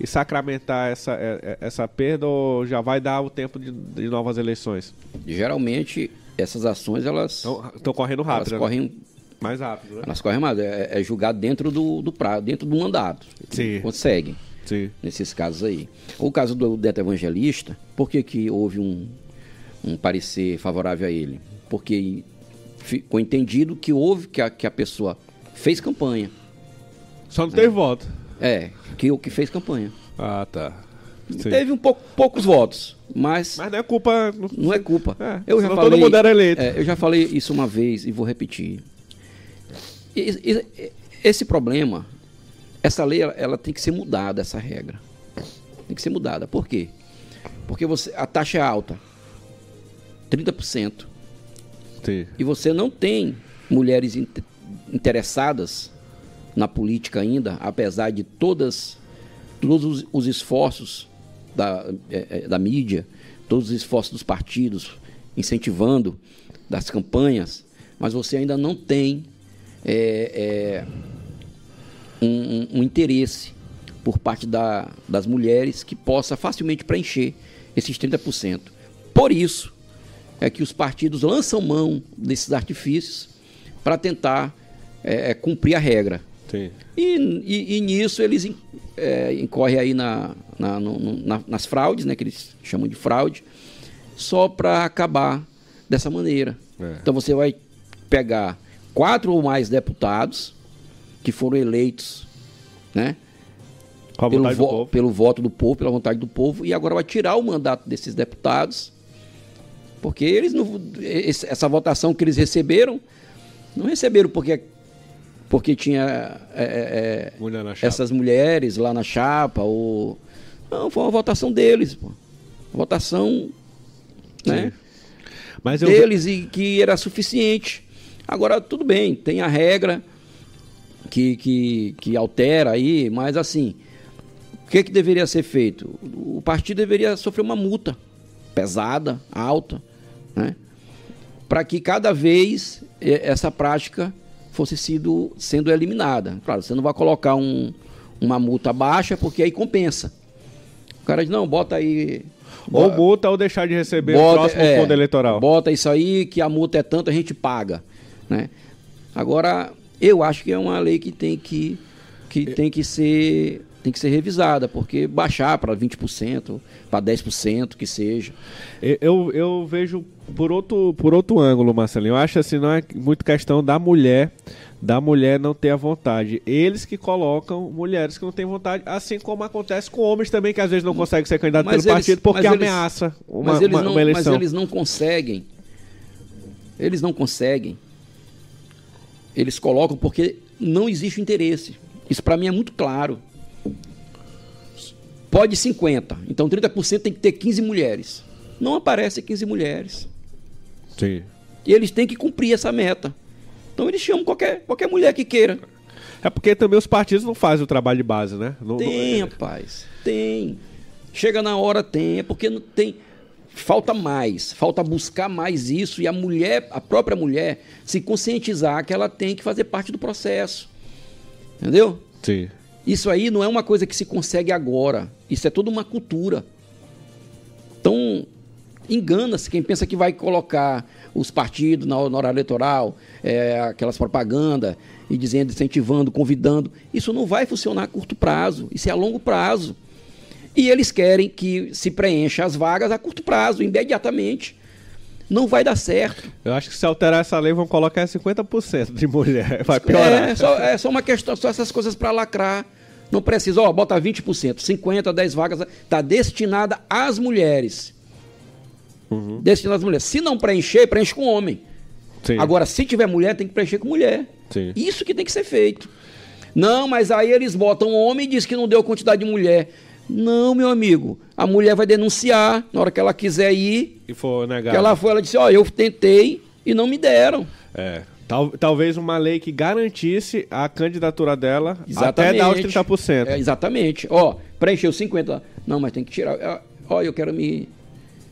Speaker 1: e sacramentar essa, é, é, essa perda ou já vai dar o tempo de, de novas eleições?
Speaker 3: Geralmente, essas ações, elas,
Speaker 1: Estão correndo
Speaker 3: elas
Speaker 1: rápido, né?
Speaker 3: correm
Speaker 1: mais rápido, né?
Speaker 3: Elas correm mais. É, é julgado dentro do, do prazo, dentro do mandato.
Speaker 1: Sim.
Speaker 3: Conseguem,
Speaker 1: Sim.
Speaker 3: nesses casos aí. O caso do Neto Evangelista, por que, que houve um, um parecer favorável a ele? Porque ficou entendido que houve, que a, que a pessoa fez campanha.
Speaker 1: Só não teve voto.
Speaker 3: É, que o que fez campanha.
Speaker 1: Ah, tá. Sim.
Speaker 3: Teve um pouco, poucos votos, mas,
Speaker 1: Mas não é culpa.
Speaker 3: não é culpa.
Speaker 1: É,
Speaker 3: eu já falei,
Speaker 1: todo mundo era eleito.
Speaker 3: é, eu já falei isso uma vez e vou repetir. Esse problema, essa lei, ela, tem que ser mudada, essa regra. Tem que ser mudada. Por quê? Porque você, a taxa é alta, 30%,
Speaker 1: Sim.
Speaker 3: e você não tem mulheres in- interessadas na política ainda, apesar de todas todos os, os esforços da, eh, eh, da mídia, todos os esforços dos partidos incentivando das campanhas, mas você ainda não tem eh, eh, um, um- interesse por parte da- das mulheres que possa facilmente preencher esses 30%. Por isso é que os partidos lançam mão desses artifícios para tentar eh, eh, cumprir a regra. E, e- e nisso eles é, incorrem aí na, na- no- na- nas fraudes, né, que eles chamam de fraude, só para acabar dessa maneira.
Speaker 1: É.
Speaker 3: Então você vai pegar quatro ou mais deputados que foram eleitos né, pelo, vo-
Speaker 1: povo.
Speaker 3: pelo voto do povo, pela vontade do povo, e agora vai tirar o mandato desses deputados, porque eles não, essa votação que eles receberam, não receberam porque, porque tinha é, é, é,
Speaker 1: Mulher
Speaker 3: essas mulheres lá na chapa, ou. Não, foi uma votação deles, pô. Votação né,
Speaker 1: Mas eu.
Speaker 3: deles e que era suficiente. Agora, tudo bem, tem a regra que, que, que altera aí, mas assim, o que, que deveria ser feito? O partido deveria sofrer uma multa pesada, alta, né? para que cada vez eh, essa prática fosse sido, sendo eliminada. Claro, você não vai colocar um, uma multa baixa, porque aí compensa. O cara diz, não, bota aí...
Speaker 1: Ou multa ou deixar de receber o
Speaker 3: Bota-
Speaker 1: próximo
Speaker 3: é,
Speaker 1: fundo eleitoral.
Speaker 3: Bota isso aí, que a multa é tanto, a gente paga. Né? Agora, eu acho que é uma lei que tem que, que, tem que, ser, tem que ser revisada, porque baixar para 20%, para 10%, que seja.
Speaker 1: Eu, eu vejo por outro, por outro ângulo, Marcelinho. Eu acho assim, não é muito questão da mulher, da mulher não ter a vontade. Eles que colocam mulheres que não têm vontade, assim como acontece com homens também, que às vezes não conseguem ser candidato
Speaker 3: Mas
Speaker 1: pelo
Speaker 3: eles-
Speaker 1: partido porque
Speaker 3: mas eles-
Speaker 1: ameaça uma,
Speaker 3: mas, eles
Speaker 1: uma-
Speaker 3: não,
Speaker 1: uma
Speaker 3: mas
Speaker 1: eleição.
Speaker 3: eles não conseguem. Eles não conseguem. Eles colocam porque não existe interesse. Isso para mim é muito claro. Pode 50, então 30% tem que ter 15 mulheres. Não aparece 15 mulheres.
Speaker 1: Sim.
Speaker 3: E eles têm que cumprir essa meta. Então eles chamam qualquer, qualquer mulher que queira.
Speaker 1: É porque também os partidos não fazem o trabalho de base, né? Não-
Speaker 3: Tem,
Speaker 1: não-
Speaker 3: rapaz. Tem. Chega na hora, tem. É porque não tem. Falta mais. Falta buscar mais isso e a mulher, a própria mulher, se conscientizar que ela tem que fazer parte do processo. Entendeu?
Speaker 1: Sim.
Speaker 3: Isso aí não é uma coisa que se consegue agora. Isso é toda uma cultura. Então, engana-se quem pensa que vai colocar os partidos na, na hora eleitoral, é, aquelas propagandas, e dizendo, incentivando, convidando. Isso não vai funcionar a curto prazo. Isso é a longo prazo. E eles querem que se preencha as vagas a curto prazo, imediatamente. Não vai dar certo.
Speaker 1: Eu acho que se alterar essa lei, vão colocar 50% de mulher. [laughs] Vai piorar.
Speaker 3: É só, é só uma questão, só essas coisas para lacrar. Não precisa, ó, bota 20%, 50, 10 vagas, está destinada às mulheres. Destinada às mulheres. Se não preencher, preenche com homem.
Speaker 1: Sim.
Speaker 3: Agora, se tiver mulher, tem que preencher com mulher.
Speaker 1: Sim.
Speaker 3: Isso que tem que ser feito. Não, mas aí eles botam homem e diz que não deu quantidade de mulher. Não, meu amigo. A mulher vai denunciar na hora que ela quiser ir.
Speaker 1: E for negado.
Speaker 3: Que ela foi, ela disse, ó, eu tentei e não me deram.
Speaker 1: É. Tal- talvez uma lei que garantisse a candidatura dela até dar os 30%.
Speaker 3: É, exatamente. Ó, preencheu 50. Não, mas tem que tirar. É, Ó, eu quero me,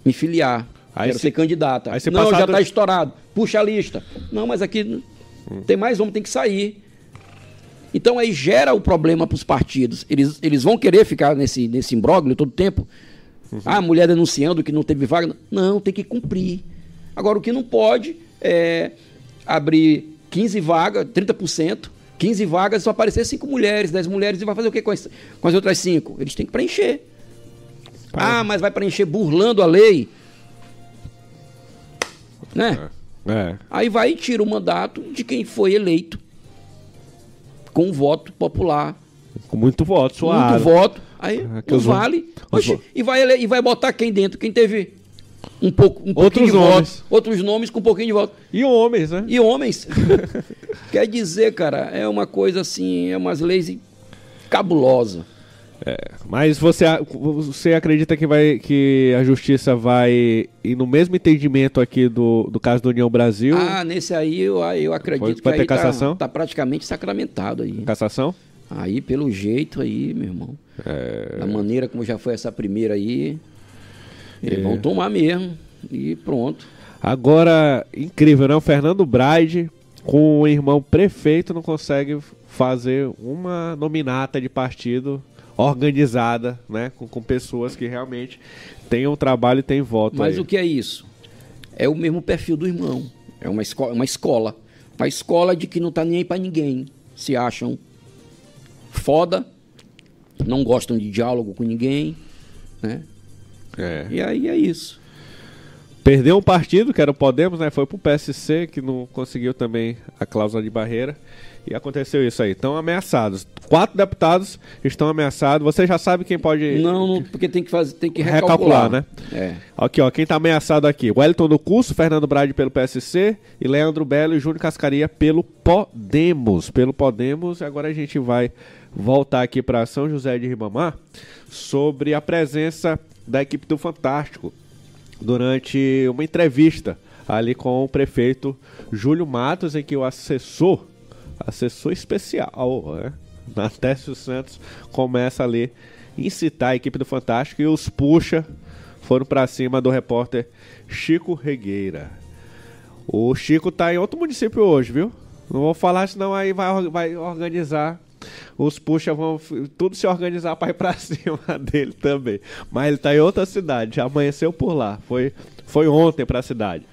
Speaker 3: me filiar.
Speaker 1: Aí
Speaker 3: quero
Speaker 1: se-
Speaker 3: ser candidata.
Speaker 1: aí se
Speaker 3: não,
Speaker 1: passar
Speaker 3: já está estourado. Puxa a lista. Não, mas aqui n- tem mais um, tem que sair. Então aí gera o problema para os partidos. Eles, eles vão querer ficar nesse, nesse imbróglio todo tempo. Ah, a mulher denunciando que não teve vaga. Não, tem que cumprir. Agora, o que não pode é abrir 15 vagas, 30%, 15 vagas e só aparecer 5 mulheres, 10 mulheres, e vai fazer o quê com as, com as outras 5? Eles têm que preencher. Ah, mas vai preencher burlando a lei. Né?
Speaker 1: É.
Speaker 3: Aí vai e tira o mandato de quem foi eleito com voto popular.
Speaker 1: Com muito voto, suave.
Speaker 3: Muito voto. Aí
Speaker 1: que
Speaker 3: não vale. Oxe, e, vai, ele- e vai botar quem dentro? Quem teve um pouco um
Speaker 1: Outros
Speaker 3: de
Speaker 1: nomes.
Speaker 3: voto, outros nomes com um pouquinho de voto.
Speaker 1: E homens, né?
Speaker 3: E homens. [laughs] Quer dizer, cara, é uma coisa assim, é umas leis cabulosas.
Speaker 1: Mas você, você acredita que, vai, que a justiça vai ir no mesmo entendimento aqui do, do caso do União Brasil?
Speaker 3: Ah, nesse aí eu, aí eu acredito
Speaker 1: Vai
Speaker 3: que
Speaker 1: ter
Speaker 3: aí tá,
Speaker 1: cassação?
Speaker 3: tá praticamente sacramentado aí.
Speaker 1: Cassação?
Speaker 3: Aí, pelo jeito aí, meu irmão.
Speaker 1: É.
Speaker 3: Da maneira como já foi essa primeira aí, eles
Speaker 1: É.
Speaker 3: vão tomar mesmo. E pronto.
Speaker 1: Agora, incrível, né? O Fernando Braide, com o irmão prefeito, não consegue fazer uma nominata de partido organizada, né? Com, com pessoas que realmente tenham trabalho e têm voto.
Speaker 3: Mas
Speaker 1: aí.
Speaker 3: o que é isso? É o mesmo perfil do irmão. É uma escola, uma escola. Uma escola de que não tá nem aí pra ninguém. Se acham foda, não gostam de diálogo com ninguém, né?
Speaker 1: É.
Speaker 3: E aí é isso.
Speaker 1: Perdeu um partido, que era o Podemos, né? Foi pro PSC, que não conseguiu também a cláusula de barreira. E aconteceu isso aí. Estão ameaçados. Quatro deputados estão ameaçados. Você já sabe quem pode
Speaker 3: Não, não, porque tem que fazer, tem que
Speaker 1: recalcular,
Speaker 3: recalcular,
Speaker 1: né?
Speaker 3: É.
Speaker 1: Aqui, ó, quem tá ameaçado aqui? Wellington do Curso, Fernando Brade pelo PSC e Leandro Belo e Júnior Cascaria pelo Podemos. Pelo Podemos. Agora a gente vai voltar aqui para São José de Ribamar sobre a presença da equipe do Fantástico durante uma entrevista ali com o prefeito Júlio Matos, em que o assessor, assessor especial, né? [laughs] Natécio Santos começa ali incitar a equipe do Fantástico e os puxa foram pra cima do repórter Chico Regueira. O Chico tá em outro município hoje, viu? Não vou falar, senão aí vai, vai organizar. Os puxa vão tudo se organizar para ir pra [laughs] cima dele também. Mas ele tá em outra cidade, já amanheceu por lá. Foi, foi ontem pra cidade.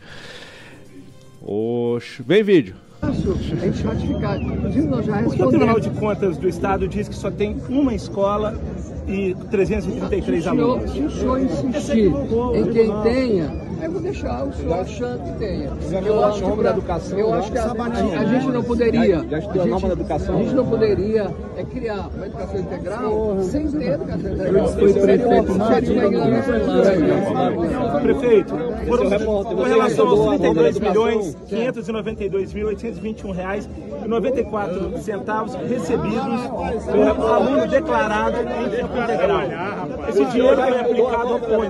Speaker 1: Oxe, vem vídeo.
Speaker 5: É. Inclusive, nós já
Speaker 6: Porque o Tribunal
Speaker 5: respondemos.
Speaker 6: de Contas do Estado diz que só tem uma escola e 333
Speaker 5: Se o senhor,
Speaker 6: alunos.
Speaker 5: se o senhor insistir em quem tenha, eu vou deixar o senhor achando que tenha. Eu acho que, pra, eu acho que a, a- a gente não poderia. A gente, a gente não poderia é, criar uma educação integral sem ter educação integral.
Speaker 6: Prefeito, foram, com relação aos 32 milhões 592 mil 821 reais e 94 centavos recebidos pelo aluno declarado em tempo integral. Esse dinheiro foi aplicado aonde?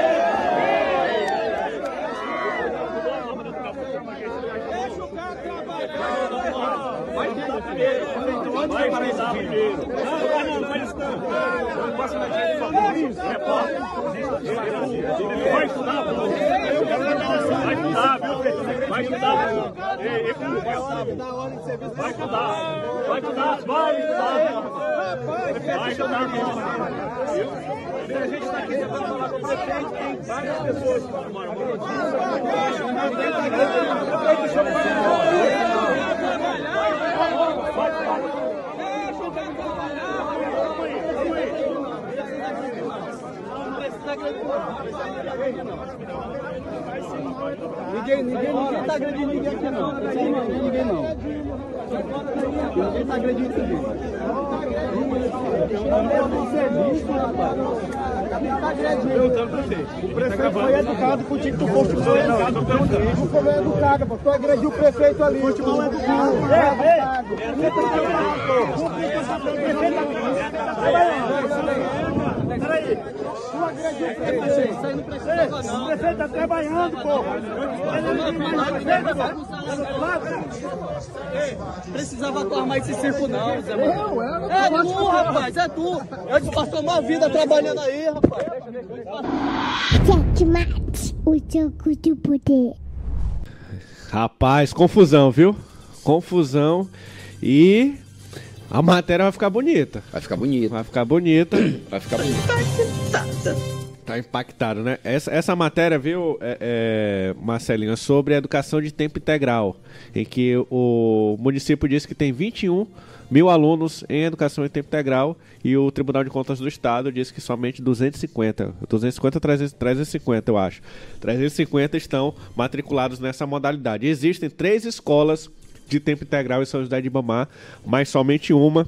Speaker 7: Vai estudar, pô. Vai estudar, Vai estudar, pô. Ei, ei, vai estudar? Vai estudar. Vai estudar, vai estudar. Vai estudar.
Speaker 6: A gente está aqui tentando falar com o prefeito, tem várias pessoas que tomaram
Speaker 5: Ninguém, ninguém, ninguém tá agredindo ninguém aqui não. Não tem ninguém, ninguém não. Ninguém tá agredindo ninguém.
Speaker 6: O prefeito foi educado contigo, tu foste foi educado.
Speaker 5: Tu foi educado, pô. Tu agrediu o prefeito ali. Futebol é educado. É educado.
Speaker 7: Peraí. Tu agrediu o prefeito. Isso aí não precisava, não. O prefeito tá trabalhando, pô.
Speaker 8: Precisava tu armar esse circo não, Zé
Speaker 5: Eu, eu,
Speaker 8: É tu, rapaz, é tu. Eu te passou uma vida trabalhando aí, rapaz.
Speaker 9: Checkmate, o jogo do poder.
Speaker 1: Rapaz, confusão, viu? Confusão. E a matéria vai ficar bonita.
Speaker 3: Vai ficar bonito.
Speaker 1: Vai ficar bonita. [clears throat]
Speaker 3: Vai ficar bonito.
Speaker 1: Tá impactado, né? Essa, essa matéria, viu, é, é, Marcelinho, sobre a educação de tempo integral, em que o município disse que tem 21 mil alunos em educação em tempo integral e o Tribunal de Contas do Estado disse que somente 250, 250 300, 350 eu acho, 350 estão matriculados nessa modalidade. Existem três escolas de tempo integral em São José de Ibamar, mas somente uma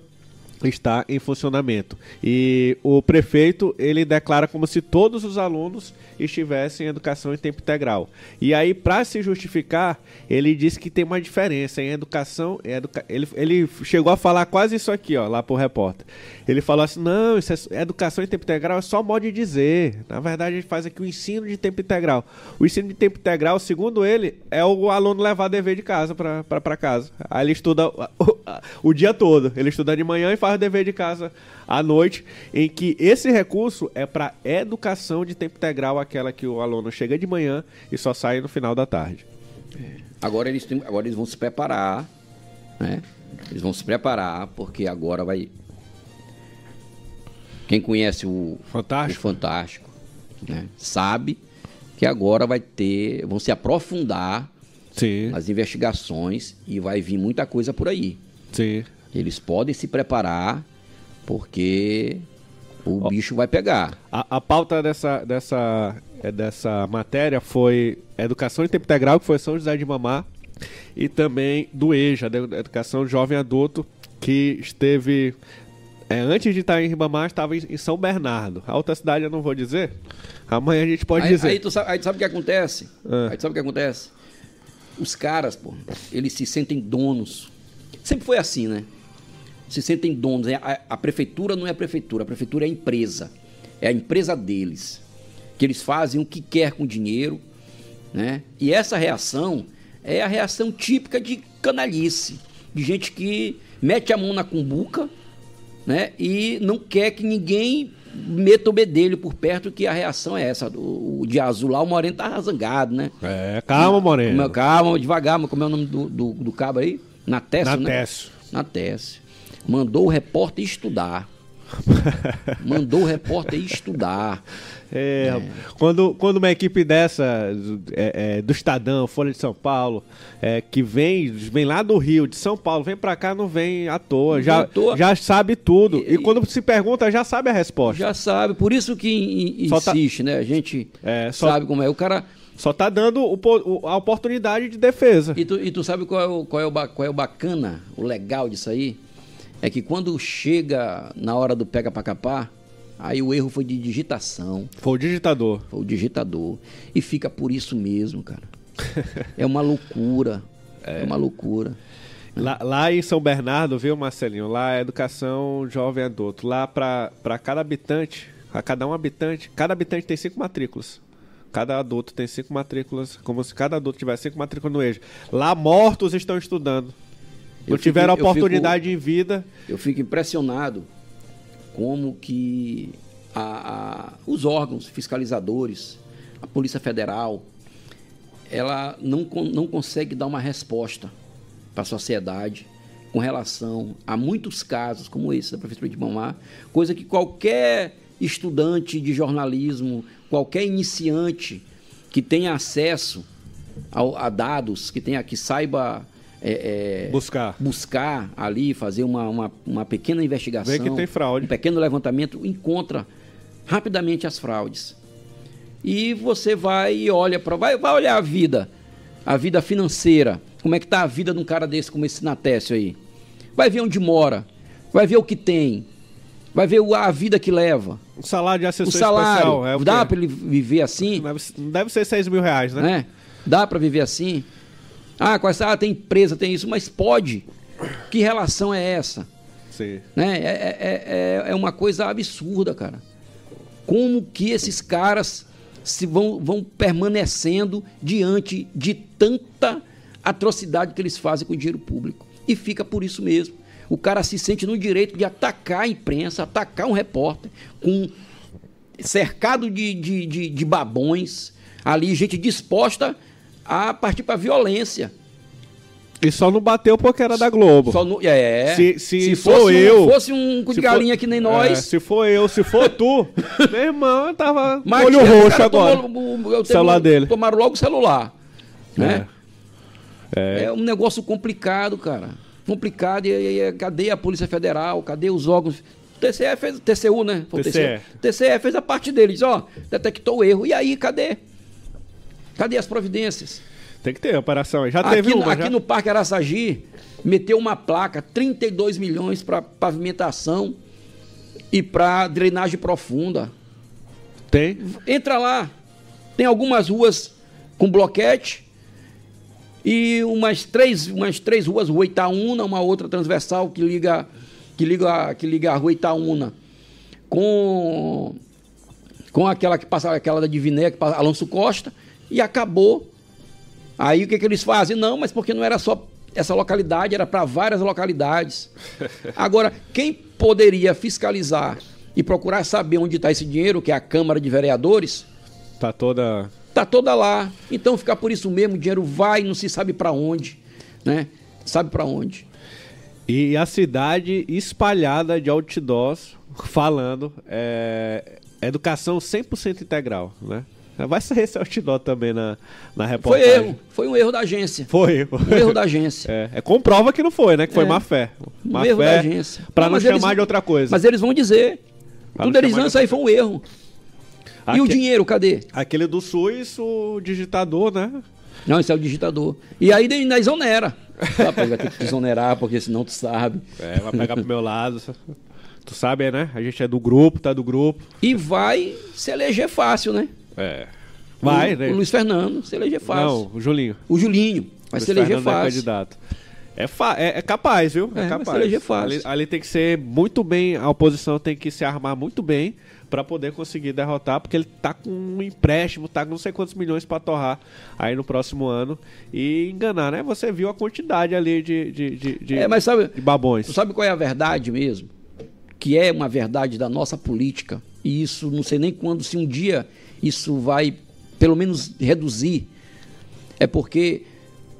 Speaker 1: está em funcionamento. E o prefeito, ele declara como se todos os alunos estivessem em educação em tempo integral. E aí, para se justificar, ele disse que tem uma diferença em educação. educa- Ele, ele chegou a falar quase isso aqui, ó, lá pro repórter. Ele falou assim: não, isso é, educação em tempo integral é só modo de dizer. Na verdade, a gente faz aqui o ensino de tempo integral. O ensino de tempo integral, segundo ele, é o aluno levar dever de casa para casa. Aí ele estuda o, o- dia todo. Ele estuda de manhã e faz o dever de casa à noite, em que esse recurso é para educação de tempo integral, aquela que o aluno chega de manhã e só sai no final da tarde.
Speaker 3: Agora eles, têm- agora eles vão se preparar, né? Eles vão se preparar, porque agora vai. Quem conhece o
Speaker 1: Fantástico.
Speaker 3: o Fantástico né, sabe que agora vai ter. vão se aprofundar
Speaker 1: Sim,
Speaker 3: nas investigações e vai vir muita coisa por aí.
Speaker 1: sim.
Speaker 3: Eles podem se preparar, porque o bicho vai pegar.
Speaker 1: A, a pauta dessa, dessa, é, dessa matéria foi Educação em Tempo Integral, que foi São José de Mamá, e também do EJA, da Educação Jovem Adulto, que esteve. É, antes de estar em Ribamar, estava em, São Bernardo. A outra cidade eu não vou dizer. Amanhã a gente pode
Speaker 3: aí,
Speaker 1: dizer.
Speaker 3: aí tu sabe, aí tu sabe o que acontece?
Speaker 1: Ah.
Speaker 3: Aí tu sabe o que acontece? Os caras, pô, eles se sentem donos. Sempre foi assim, né? Se sentem donos. É, A, a prefeitura não é a prefeitura, a prefeitura é a empresa. É a empresa deles. Que eles fazem o que quer com o dinheiro, né? E essa reação é a reação típica de canalice. De gente que mete a mão na cumbuca, né? E não quer que ninguém meta o bedelho por perto, que a reação é essa. O, o de azul lá, o Moreno tá zangado, né?
Speaker 1: É, calma, Moreno.
Speaker 3: Calma, devagar, mas como é o nome do, do, do cabo aí? Natécio, né?
Speaker 1: Natécio.
Speaker 3: Natécio. Mandou o repórter estudar. [laughs] Mandou o repórter estudar.
Speaker 1: É, Quando, quando uma equipe dessa, é, é, do Estadão, Folha de São Paulo, é, que vem, vem lá do Rio, de São Paulo, vem pra cá, não vem à toa.
Speaker 3: Não
Speaker 1: já, já sabe tudo. E,
Speaker 3: E-
Speaker 1: quando se pergunta, já sabe a resposta.
Speaker 3: Já sabe, por isso que in- in-
Speaker 1: Só tá-
Speaker 3: insiste, né? A gente
Speaker 1: É, só-
Speaker 3: sabe como é. O cara.
Speaker 1: Só tá dando o o- a oportunidade de defesa.
Speaker 3: E tu, e tu sabe qual é, o, qual, é o, qual é o bacana, o legal disso aí? É que quando chega na hora do pega pra capar, aí o erro foi de digitação,
Speaker 1: Foi o digitador.
Speaker 3: foi o digitador. E fica por isso mesmo, cara. [laughs] É uma loucura. É, uma loucura.
Speaker 1: Lá, lá em São Bernardo, viu, Marcelinho? Lá é educação jovem adulto. Lá pra, pra cada habitante, a cada um habitante, cada habitante tem cinco matrículas. Cada adulto tem cinco matrículas, como se cada adulto tivesse cinco matrículas no EJA. Lá mortos estão estudando. Não
Speaker 3: fico-
Speaker 1: tiveram
Speaker 3: eu fico-
Speaker 1: oportunidade em vida.
Speaker 3: Eu fico impressionado como que a- a- os órgãos fiscalizadores, a Polícia Federal, ela não, não consegue dar uma resposta para a sociedade com relação a muitos casos como esse da Prefeitura de Mamá, coisa que qualquer estudante de jornalismo, qualquer iniciante que tenha acesso ao- a dados, que tenha que saiba é, é,
Speaker 1: Buscar.
Speaker 3: buscar ali, fazer uma, uma, uma pequena investigação,
Speaker 1: Vê que tem fraude.
Speaker 3: um pequeno levantamento, encontra rapidamente as fraudes. E você vai e olha para vai, vai olhar a vida, a vida financeira, como é que tá a vida de um cara desse como esse Natécio aí. Vai ver onde mora, vai ver o que tem, vai ver o- a vida que leva,
Speaker 1: O salário de
Speaker 3: o
Speaker 1: assessor
Speaker 3: salário.
Speaker 1: especial. É o
Speaker 3: dá para ele viver assim?
Speaker 1: Deve, ser 6 mil reais, né?
Speaker 3: né? Dá para viver assim? Ah, com essa, ah, tem empresa, tem isso, mas pode. Que relação é essa?
Speaker 1: Sim.
Speaker 3: Né? É, é, é, é uma coisa absurda, cara. como que esses caras se vão, vão permanecendo diante de tanta atrocidade que eles fazem com o dinheiro público. E fica por isso mesmo. O cara se sente no direito de atacar a imprensa, atacar um repórter, com cercado de, de, de, de babões, ali, gente disposta a partir para violência.
Speaker 1: E só não bateu porque era da Globo.
Speaker 3: Só no- é.
Speaker 1: Se, se,
Speaker 3: Se
Speaker 1: sou
Speaker 3: fosse um-
Speaker 1: eu.
Speaker 3: fosse um cu de galinha que nem nós.
Speaker 1: É, se for eu, se for tu, [laughs] meu irmão, eu tava
Speaker 3: Mas
Speaker 1: olho roxo agora.
Speaker 3: tomou o-
Speaker 1: celular dele.
Speaker 3: Tomaram logo o celular. Né?
Speaker 1: É.
Speaker 3: É. um negócio complicado, cara. Complicado. E, e, cadê a Polícia Federal? Cadê os órgãos? TCE fez, TCU, né?
Speaker 1: TCE.
Speaker 3: TCE fez a parte deles, ó, detectou o erro. E aí, cadê? Cadê as providências?
Speaker 1: Tem que ter operação. Já teve
Speaker 3: aqui,
Speaker 1: uma,
Speaker 3: aqui
Speaker 1: já.
Speaker 3: no Parque Araçagi, meteu uma placa, 32 milhões para pavimentação e para drenagem profunda.
Speaker 1: Tem.
Speaker 3: Entra lá. Tem algumas ruas com bloquete e umas três, umas três ruas, Rua Itaúna, uma outra transversal que liga que liga que liga a Rua Itaúna com com aquela que passa aquela da Diviné, que passa Alonso Costa e acabou. Aí o que que eles fazem? Não, mas porque não era só essa localidade, era para várias localidades. [laughs] Agora, quem poderia fiscalizar e procurar saber onde está esse dinheiro, que é a Câmara de Vereadores,
Speaker 1: Tá toda.
Speaker 3: tá toda lá. Então fica por isso mesmo, o dinheiro vai, não se sabe para onde, né? Sabe para onde.
Speaker 1: E a cidade espalhada de outdoors falando é, educação 100% integral, né? Vai ser esse outdoor também na, na
Speaker 3: Foi
Speaker 1: reportagem.
Speaker 3: erro, foi um erro da agência.
Speaker 1: Foi.
Speaker 3: Um erro da agência.
Speaker 1: É, é, comprova que não foi, né? Que foi
Speaker 3: É.
Speaker 1: má fé.
Speaker 3: Um
Speaker 1: Má
Speaker 3: erro
Speaker 1: fé
Speaker 3: da agência.
Speaker 1: Pra
Speaker 3: Não,
Speaker 1: não, chamar
Speaker 3: eles-
Speaker 1: de outra coisa.
Speaker 3: Mas eles vão dizer.
Speaker 1: Pra
Speaker 3: Tudo
Speaker 1: não
Speaker 3: eles
Speaker 1: de
Speaker 3: isso aí foi um erro. E o dinheiro, cadê?
Speaker 1: Aquele do SUS, o digitador, né?
Speaker 3: Não, esse é o digitador. E aí ainda exonera. Rapaz, vai ter que te exonerar, porque senão tu sabe.
Speaker 1: É, vai pegar pro meu lado. Tu sabe, né? A gente é do grupo, tá do grupo.
Speaker 3: E vai se eleger fácil, né?
Speaker 1: É. Vai,
Speaker 3: o,
Speaker 1: né?
Speaker 3: O Luiz Fernando se eleger fácil.
Speaker 1: Não, o Julinho.
Speaker 3: O Julinho vai
Speaker 1: Luiz
Speaker 3: se eleger
Speaker 1: Fernando é
Speaker 3: fácil.
Speaker 1: candidato. É, é, é capaz, viu?
Speaker 3: É,
Speaker 1: É,
Speaker 3: vai
Speaker 1: capaz.
Speaker 3: eleger fácil.
Speaker 1: Ali, ali tem que ser muito bem, a oposição tem que se armar muito bem pra poder conseguir derrotar, porque ele tá com um empréstimo, tá com não sei quantos milhões pra torrar aí no próximo ano e enganar, né? Você viu a quantidade ali de, de, de, de-
Speaker 3: É, mas sabe,
Speaker 1: de babões.
Speaker 3: sabe qual é a verdade mesmo? Que é uma verdade da nossa política. E isso, não sei nem quando, se um dia isso vai, pelo menos, reduzir. É porque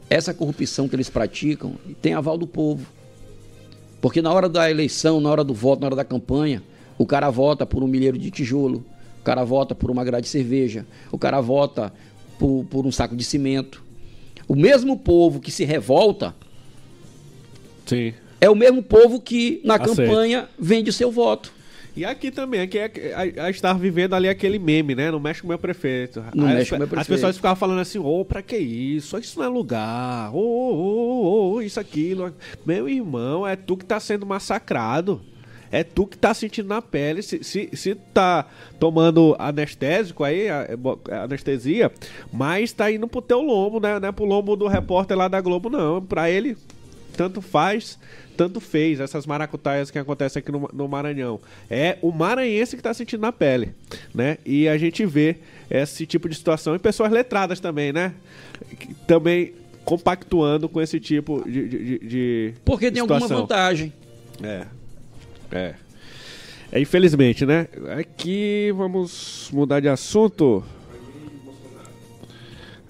Speaker 3: essa corrupção que eles praticam tem aval do povo. Porque na hora da eleição, na hora do voto, na hora da campanha, o cara vota por um milheiro de tijolo, o cara vota por uma grade de cerveja, o cara vota por, por um saco de cimento. O mesmo povo que se revolta
Speaker 1: Sim.
Speaker 3: é o mesmo povo que na
Speaker 1: Aceito.
Speaker 3: campanha vende o seu voto.
Speaker 1: E aqui também, aqui é, a, a gente tava vivendo ali aquele meme, né? Não mexe com o meu prefeito.
Speaker 3: Não
Speaker 1: Aí
Speaker 3: mexe
Speaker 1: as,
Speaker 3: com o meu
Speaker 1: As
Speaker 3: prefeito.
Speaker 1: pessoas ficavam falando assim, ô, pra que isso? Isso não é lugar. Ô, ô, ô, ô, isso, aquilo. Meu irmão, é tu que tá sendo massacrado. É tu que tá sentindo na pele. Se, se, se tá tomando anestésico aí, a- é bo- anestesia, mas tá indo pro teu lombo, né? Não é pro lombo do repórter lá da Globo, não. Pra ele, tanto faz, tanto fez essas maracutaias que acontecem aqui no, no Maranhão. É o maranhense que tá sentindo na pele, né? E a gente vê esse tipo de situação e pessoas letradas também, né? Que- Também compactuando com esse tipo de, de, de-
Speaker 3: Porque tem alguma
Speaker 1: situação.
Speaker 3: vantagem.
Speaker 1: É. É. É, infelizmente, né? Aqui vamos mudar de assunto.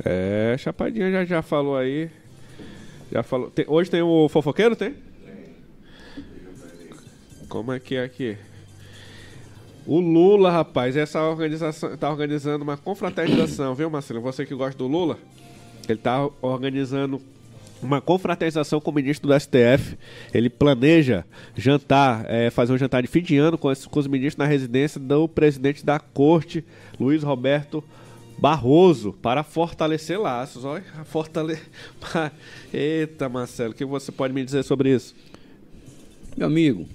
Speaker 1: É, Chapadinha já, já falou aí. Já falou. Tem- hoje tem o fofoqueiro, tem? Como é que é aqui? O Lula, rapaz, essa organização tá organizando uma confraternização, viu, Marcelo? Você que gosta do Lula, ele tá organizando uma confraternização com o ministro do STF. Ele planeja jantar, é, fazer um jantar de fim de ano com, esse- com os ministros na residência do presidente da corte, Luiz Roberto Barroso, para fortalecer laços. Olha, fortale... [laughs] Eita, Marcelo, o que você pode me dizer sobre isso?
Speaker 3: Meu amigo,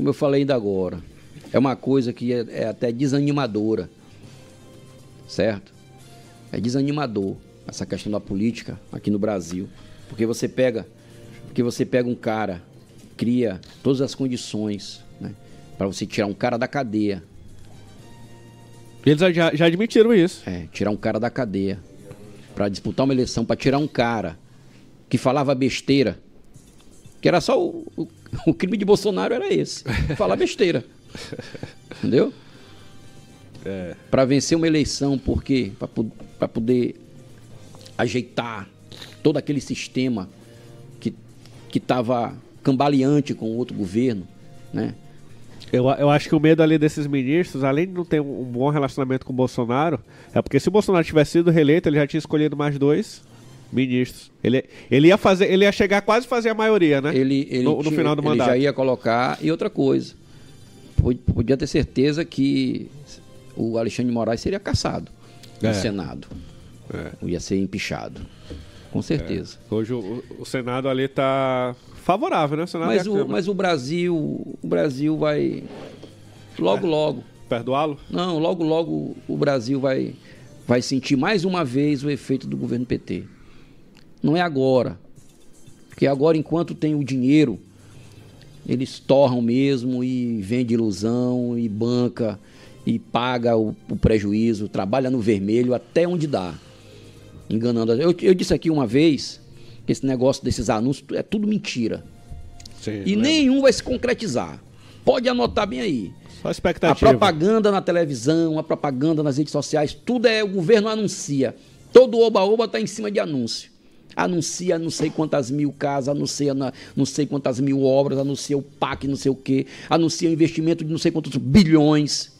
Speaker 3: como eu falei ainda agora, é uma coisa que é, é até desanimadora. Certo? É desanimador essa questão da política aqui no Brasil. Porque você pega, porque você pega um cara, cria todas as condições né, para você tirar um cara da cadeia,
Speaker 1: Eles já, já admitiram isso.
Speaker 3: É, tirar um cara da cadeia. Pra disputar uma eleição, pra tirar um cara que falava besteira. Que era só o, o, [laughs] o crime de Bolsonaro era esse. Falar besteira. Entendeu?
Speaker 1: É.
Speaker 3: Pra vencer uma eleição, porque pra poder ajeitar todo aquele sistema que que estava cambaleante com o outro governo, né?
Speaker 1: Eu, eu acho que o medo ali desses ministros, além de não ter um, um bom relacionamento com o Bolsonaro, é porque se o Bolsonaro tivesse sido reeleito, ele já tinha escolhido mais dois ministros. Ele, ele ia fazer, ele ia chegar a quase fazer a maioria, né?
Speaker 3: Ele, ele
Speaker 1: no, no
Speaker 3: tinha-
Speaker 1: final do
Speaker 3: ele
Speaker 1: mandato.
Speaker 3: já ia colocar. E outra coisa, po- podia ter certeza que o Alexandre de Moraes seria caçado
Speaker 1: É.
Speaker 3: no Senado. Ia ser empichado. Com certeza.
Speaker 1: Hoje o, o Senado ali tá favorável, né? O Senado
Speaker 3: Mas o, mas o Brasil, o Brasil vai logo logo.
Speaker 1: Perdoá-lo?
Speaker 3: Não, logo logo o Brasil vai vai sentir mais uma vez o efeito do governo PT. Não é agora. Porque agora enquanto tem o dinheiro, eles torram mesmo e vende ilusão e banca e paga o, o prejuízo, trabalha no vermelho até onde dá. Enganando. Eu, eu disse aqui uma vez que esse negócio desses anúncios é tudo mentira.
Speaker 1: Sim,
Speaker 3: E
Speaker 1: lembro.
Speaker 3: nenhum vai se concretizar. Pode anotar bem aí.
Speaker 1: Só
Speaker 3: A
Speaker 1: expectativa.
Speaker 3: propaganda na televisão, a propaganda nas redes sociais, tudo é o governo anuncia. Todo oba-oba está em cima de anúncio. Anuncia não sei quantas mil casas, anuncia não sei quantas mil obras, anuncia o PAC, não sei o quê, anuncia o investimento de não sei quantos bilhões.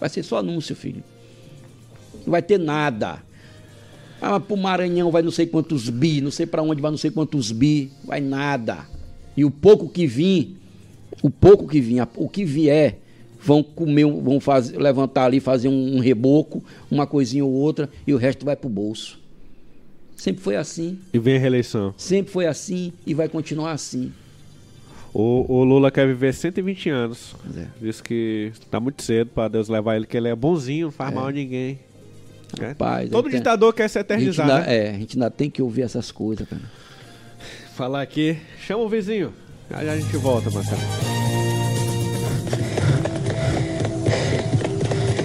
Speaker 3: Vai ser só anúncio, filho. Não vai ter nada. Ah, pro Maranhão vai não sei quantos bi, não sei para onde vai não sei quantos bi, vai nada. E o pouco que vir, o pouco que vinha, o que vier, vão comer, vão fazer, levantar ali, fazer um, um reboco, uma coisinha ou outra, e o resto vai pro bolso. Sempre foi assim,
Speaker 1: E vem a reeleição.
Speaker 3: sempre foi assim e vai continuar assim.
Speaker 1: O, o Lula quer viver 120 anos.
Speaker 3: É.
Speaker 1: Diz que tá muito cedo pra Deus levar ele, que ele é bonzinho, não faz mal a ninguém. É.
Speaker 3: Rapaz,
Speaker 1: Todo
Speaker 3: aí tem-
Speaker 1: ditador quer se eternizar,
Speaker 3: ainda,
Speaker 1: né?
Speaker 3: é, a gente ainda tem que ouvir essas coisas, cara.
Speaker 1: Falar aqui. Chama o vizinho. Já a gente volta, Marcelo.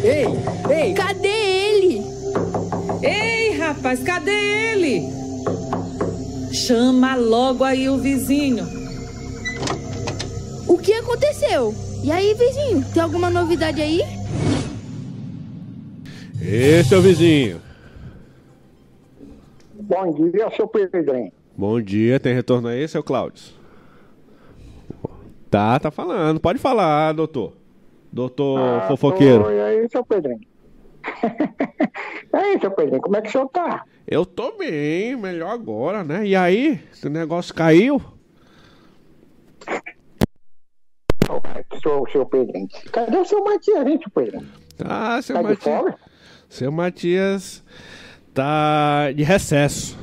Speaker 10: Ei, ei!
Speaker 11: Cadê ele?
Speaker 10: Ei, rapaz, cadê ele? Chama logo aí o vizinho.
Speaker 11: O que aconteceu? E aí, vizinho, tem alguma novidade aí?
Speaker 1: Esse é o vizinho.
Speaker 12: Bom dia, seu Pedrinho.
Speaker 1: Bom dia, tem retorno aí, seu Cláudio? Tá, tá falando. Pode falar, doutor. Doutor
Speaker 12: Ah,
Speaker 1: fofoqueiro.
Speaker 12: Oi, aí, seu Pedrinho. [laughs] aí, seu Pedrinho, como é que o senhor tá?
Speaker 1: Eu tô bem, melhor agora, né? E aí, o negócio caiu?
Speaker 12: Seu, seu Pedrinho. Cadê o seu Matias, hein, seu Pedrinho?
Speaker 1: Ah, seu
Speaker 12: Tá
Speaker 1: Matias. Seu Matias tá de recesso.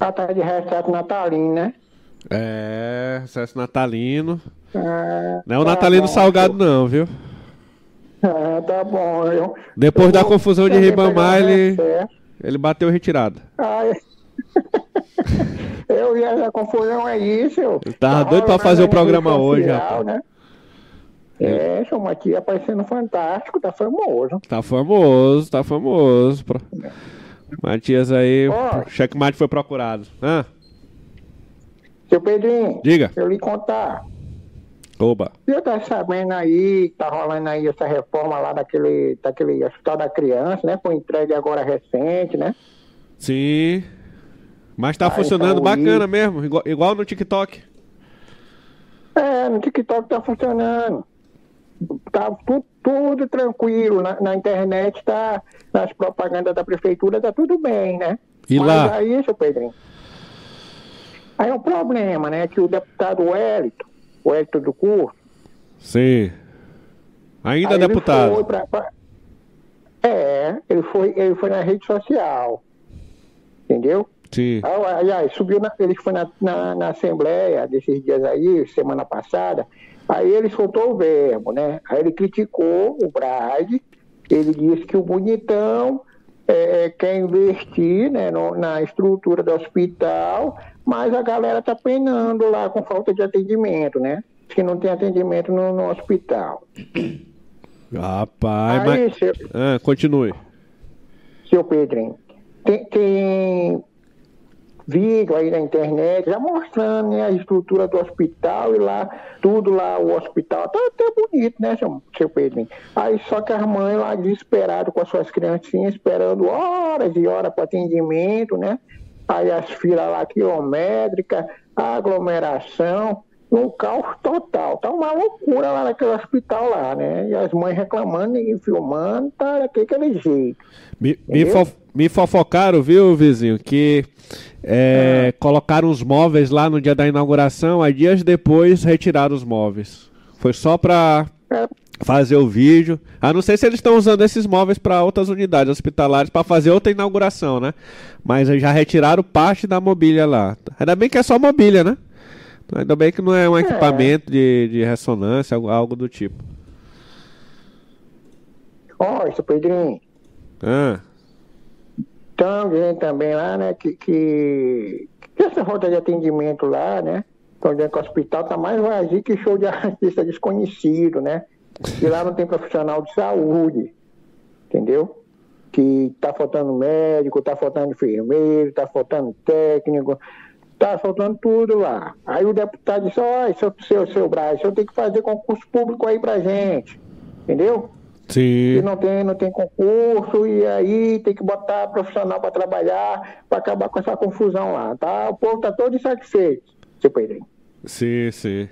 Speaker 12: Ah, tá de recesso natalino, né?
Speaker 1: É, recesso natalino.
Speaker 12: Ah,
Speaker 1: Não é o
Speaker 12: tá
Speaker 1: natalino
Speaker 12: bom,
Speaker 1: salgado, não, viu?
Speaker 12: Ah, tá bom. Eu,
Speaker 1: Depois
Speaker 12: eu
Speaker 1: da
Speaker 12: vou
Speaker 1: confusão de Ribamar, ele,
Speaker 12: recesso.
Speaker 1: ele bateu retirada.
Speaker 12: Ai. [laughs] eu ia essa confusão é isso. Eu
Speaker 1: tava doido pra fazer o programa hoje, rapaz.
Speaker 12: né? É, seu Matias aparecendo fantástico, tá famoso.
Speaker 1: Tá famoso, tá famoso. Pro- Matias aí,
Speaker 12: Ó.
Speaker 1: o checkmate foi procurado. Ah,
Speaker 12: Seu Pedrinho,
Speaker 1: Diga.
Speaker 12: eu lhe contar.
Speaker 1: Oba.
Speaker 12: Eu tá sabendo aí, tá rolando aí essa reforma lá daquele, daquele hospital da criança, né? Foi entregue agora recente, né?
Speaker 1: Sim. Mas tá
Speaker 12: Ah,
Speaker 1: funcionando
Speaker 12: então,
Speaker 1: bacana
Speaker 12: e-
Speaker 1: mesmo, igual, igual no TikTok.
Speaker 12: É, no TikTok tá funcionando. Tá tu- tudo tranquilo. Na, na internet tá, nas propagandas da prefeitura tá tudo bem, né?
Speaker 1: E
Speaker 12: Mas
Speaker 1: lá?
Speaker 12: aí, seu Pedrinho. Aí é o problema, né? Que o deputado Wellington, o Wellington do Curso,
Speaker 1: Sim. Ainda
Speaker 12: Aí ele
Speaker 1: deputado.
Speaker 12: foi pra- pra- É, ele foi, ele foi na rede social. Entendeu?
Speaker 1: Sim.
Speaker 12: Aliás, subiu na, ele foi na, na, na Assembleia desses dias aí, semana passada, aí ele soltou o verbo, né? Aí ele criticou o Brade, ele disse que o bonitão é, quer investir né, no- na estrutura do hospital, mas a galera tá penando lá com falta de atendimento, né? Que não tem atendimento no, no hospital.
Speaker 1: Rapaz,
Speaker 12: Aí,
Speaker 1: mas...
Speaker 12: seu,
Speaker 1: Ah, continue.
Speaker 12: seu Pedrinho, tem, tem vídeo aí na internet já mostrando né, a estrutura do hospital e lá, tudo lá, o hospital, tá até bonito, né, seu, seu Pedrinho? Aí só que as mães lá desesperadas com as suas criancinhas, esperando horas e horas para atendimento, né? Aí as filas lá quilométricas, a aglomeração, um caos total. Tá uma loucura lá naquele hospital lá, né? E as mães reclamando, ninguém filmando, tá daquele jeito.
Speaker 1: Me, me, fo- me fofocaram, viu, vizinho, que é, colocaram os móveis lá no dia da inauguração, aí dias depois retiraram os móveis. Foi só pra fazer o vídeo. A não sei se eles estão usando esses móveis pra outras unidades hospitalares pra fazer outra inauguração, né? Mas já retiraram parte da mobília lá. Ainda bem que é só mobília, né? Ainda bem que não é um equipamento de, de ressonância, algo, algo do tipo.
Speaker 12: Ó, seu Pedrinho,
Speaker 1: Ah,
Speaker 12: estão dizendo também lá, né, que, que, que essa falta de atendimento lá, né, estão dizendo que o hospital tá mais vazio que show de artista desconhecido, né, que lá não tem profissional de saúde, entendeu? Que tá faltando médico, tá faltando enfermeiro, tá faltando técnico, tá faltando tudo lá. Aí o deputado disse, ó, seu, seu, seu Braz, o senhor tem que fazer concurso público aí pra gente, entendeu?
Speaker 1: sim.
Speaker 12: E não tem, não tem concurso, e aí tem que botar profissional para trabalhar, para acabar com essa confusão lá, tá? O povo tá todo insatisfeito, seu Pedrinho.
Speaker 1: Sim, sim.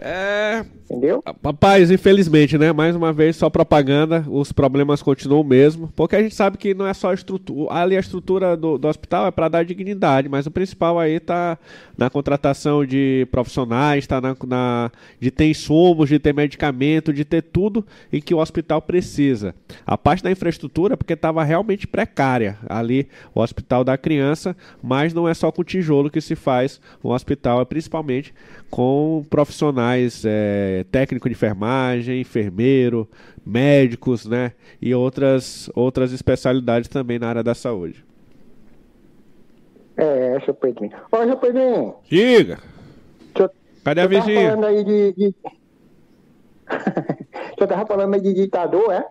Speaker 1: É.
Speaker 12: Entendeu?
Speaker 1: Rapaz, infelizmente, né? Mais uma vez, só propaganda, os problemas continuam mesmo. Porque a gente sabe que não é só a estrutura. Ali a estrutura do, do hospital é para dar dignidade, mas o principal aí tá na contratação de profissionais, tá na, na- de ter insumos, de ter medicamento, de ter tudo em que o hospital precisa. A parte da infraestrutura, porque estava realmente precária ali, o hospital da criança, mas não é só com tijolo que se faz o hospital, é principalmente com profissionais, é, técnico de enfermagem, enfermeiro, médicos, né? E outras, outras especialidades também na área da saúde.
Speaker 12: É, seu Pedrinho. Ó, seu Pedrinho.
Speaker 1: Diga! Cadê a vizinha?
Speaker 12: falando aí de... de... [laughs] você tava falando aí de ditador, é?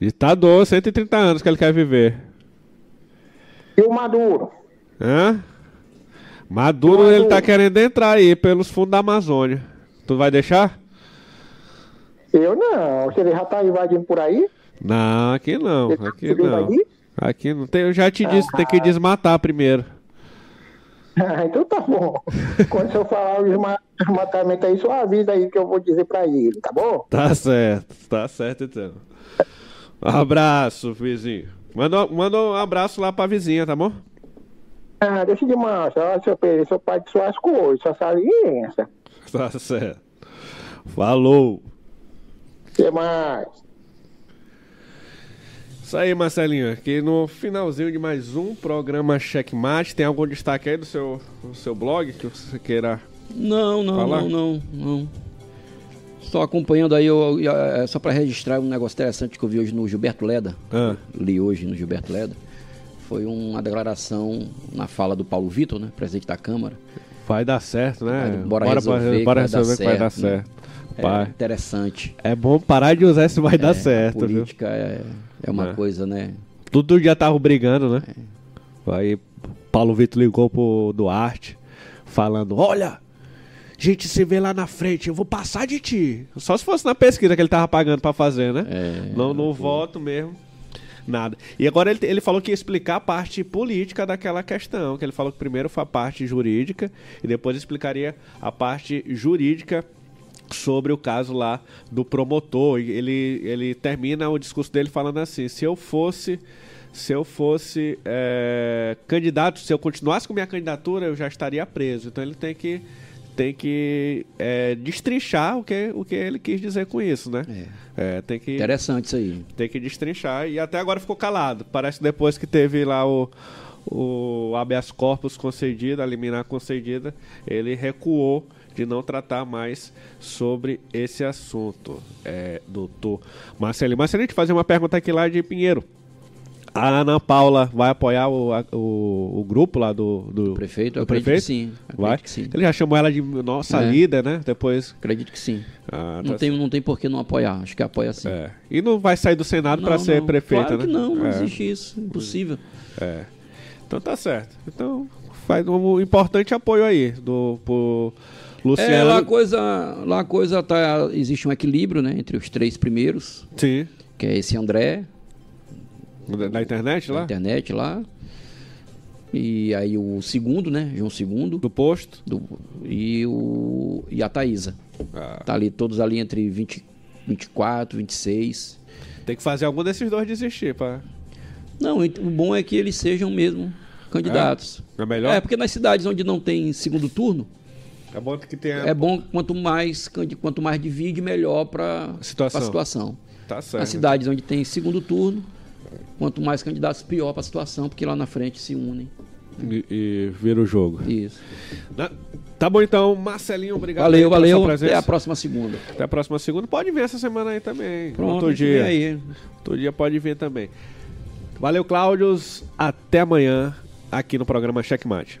Speaker 1: Ditador, 130 anos que ele quer viver.
Speaker 12: E o Maduro?
Speaker 1: Hã? Maduro, ele tá querendo entrar aí pelos fundos da Amazônia. Tu vai deixar?
Speaker 12: Eu não. Você já tá invadindo por aí?
Speaker 1: Não, aqui não. Aqui
Speaker 12: querendo
Speaker 1: não.
Speaker 12: invadir?
Speaker 1: Aqui não tem. Eu já te disse, tem que desmatar primeiro.
Speaker 12: Ah, [laughs] então tá bom. Quando eu falar o desma- desmatamento aí, só avisa aí que eu vou dizer pra ele, tá bom?
Speaker 1: Tá certo, tá certo então. Um abraço, vizinho. Manda, manda um abraço lá pra vizinha, tá bom?
Speaker 12: Ah, deixa de mancha. Ó, seu Pedro, seu pai de suas coisas, sua saliência.
Speaker 1: Tá certo. Falou.
Speaker 12: que mais?
Speaker 1: Isso aí, Marcelinho. Aqui no finalzinho de mais um programa Checkmate. Tem algum destaque aí do seu, do seu blog que você queira
Speaker 3: Não, não,
Speaker 1: falar?
Speaker 3: não, não, não. Só acompanhando aí, eu, eu- é, só para registrar um negócio interessante que eu vi hoje no Gilberto Leda.
Speaker 1: Ah.
Speaker 3: Li hoje no Gilberto Leda. Foi uma declaração na fala do Paulo Vitor, né? Presidente da Câmara.
Speaker 1: Vai dar certo, né?
Speaker 3: Bora,
Speaker 1: Bora
Speaker 3: resolver, que
Speaker 1: bora
Speaker 3: vai dar
Speaker 1: resolver que vai dar
Speaker 3: certo, né?
Speaker 1: certo.
Speaker 3: É
Speaker 1: Pai.
Speaker 3: interessante.
Speaker 1: É bom parar de usar esse vai dar
Speaker 3: É,
Speaker 1: certo,
Speaker 3: A
Speaker 1: viu?
Speaker 3: política é, é uma
Speaker 1: É.
Speaker 3: coisa, né?
Speaker 1: Todo dia tava brigando, né?
Speaker 3: É.
Speaker 1: Aí Paulo Vitor ligou pro Duarte, falando: Olha, a gente se vê lá na frente, eu vou passar de ti. Só se fosse na pesquisa que ele tava pagando pra fazer, né?
Speaker 3: É,
Speaker 1: não no voto mesmo. Nada. E agora ele, ele falou que ia explicar a parte política daquela questão. Que ele falou que primeiro foi a parte jurídica e depois explicaria a parte jurídica sobre o caso lá do promotor. Ele, ele termina o discurso dele falando assim: se eu fosse. Se eu fosse é, candidato, se eu continuasse com minha candidatura, eu já estaria preso. Então ele tem que, tem que é, destrinchar o que, o que ele quis dizer com isso, né? É, tem que,
Speaker 3: Interessante isso aí.
Speaker 1: tem que destrinchar. E até agora ficou calado. Parece que depois que teve lá o, o habeas corpus concedido, a liminar concedida, ele recuou de não tratar mais sobre esse assunto, é, doutor Marcelinho. Marcelinho, te fazer uma pergunta aqui lá de Pinheiro. A Ana Paula vai apoiar o, a- o, o grupo lá do, do
Speaker 3: prefeito?
Speaker 1: do prefeito?
Speaker 3: que sim,
Speaker 1: Vai.
Speaker 3: que sim.
Speaker 1: Ele já chamou ela de nossa
Speaker 3: É.
Speaker 1: líder, né? Depois.
Speaker 3: Acredito que sim.
Speaker 1: Ah,
Speaker 3: Não
Speaker 1: tá
Speaker 3: tem, não tem por que não apoiar. Acho que apoia sim.
Speaker 1: É. E não vai sair do Senado para
Speaker 3: Não,
Speaker 1: ser
Speaker 3: não.
Speaker 1: prefeita,
Speaker 3: Claro
Speaker 1: né?
Speaker 3: que não, não
Speaker 1: É.
Speaker 3: existe isso. Impossível.
Speaker 1: É. Então tá certo. Então faz um importante apoio aí do pro Luciano.
Speaker 3: É, lá a coisa, lá a coisa tá, existe um equilíbrio, né, entre os três primeiros.
Speaker 1: Sim.
Speaker 3: Que é esse André,
Speaker 1: Da, da internet lá?
Speaker 3: da internet lá. E aí o segundo, né, João segundo.
Speaker 1: Do posto.
Speaker 3: Do, e, o, e a Thaísa.
Speaker 1: Ah.
Speaker 3: Tá ali, todos ali entre 20, 24, 26.
Speaker 1: Tem que fazer algum desses dois desistir, pá.
Speaker 3: Não, o bom é que eles sejam mesmo candidatos.
Speaker 1: É melhor?
Speaker 3: É, porque nas cidades onde não tem segundo turno,
Speaker 1: É bom que tenha.
Speaker 3: é bom quanto mais, quanto mais divide, melhor para
Speaker 1: Situação.
Speaker 3: a situação.
Speaker 1: Tá certo.
Speaker 3: Nas cidades onde tem segundo turno, quanto mais candidatos, pior para a situação, porque lá na frente se unem.
Speaker 1: E, e vira o jogo.
Speaker 3: Isso.
Speaker 1: Na- Tá bom então, Marcelinho, obrigado.
Speaker 3: Valeu, valeu.
Speaker 1: presença.
Speaker 3: Até a próxima segunda.
Speaker 1: Até a próxima segunda. Pode vir essa semana aí também.
Speaker 3: Pronto,
Speaker 1: Outro dia.
Speaker 3: aí.
Speaker 1: Outro dia pode vir também. Valeu, Cláudios. Até amanhã aqui no programa Checkmate.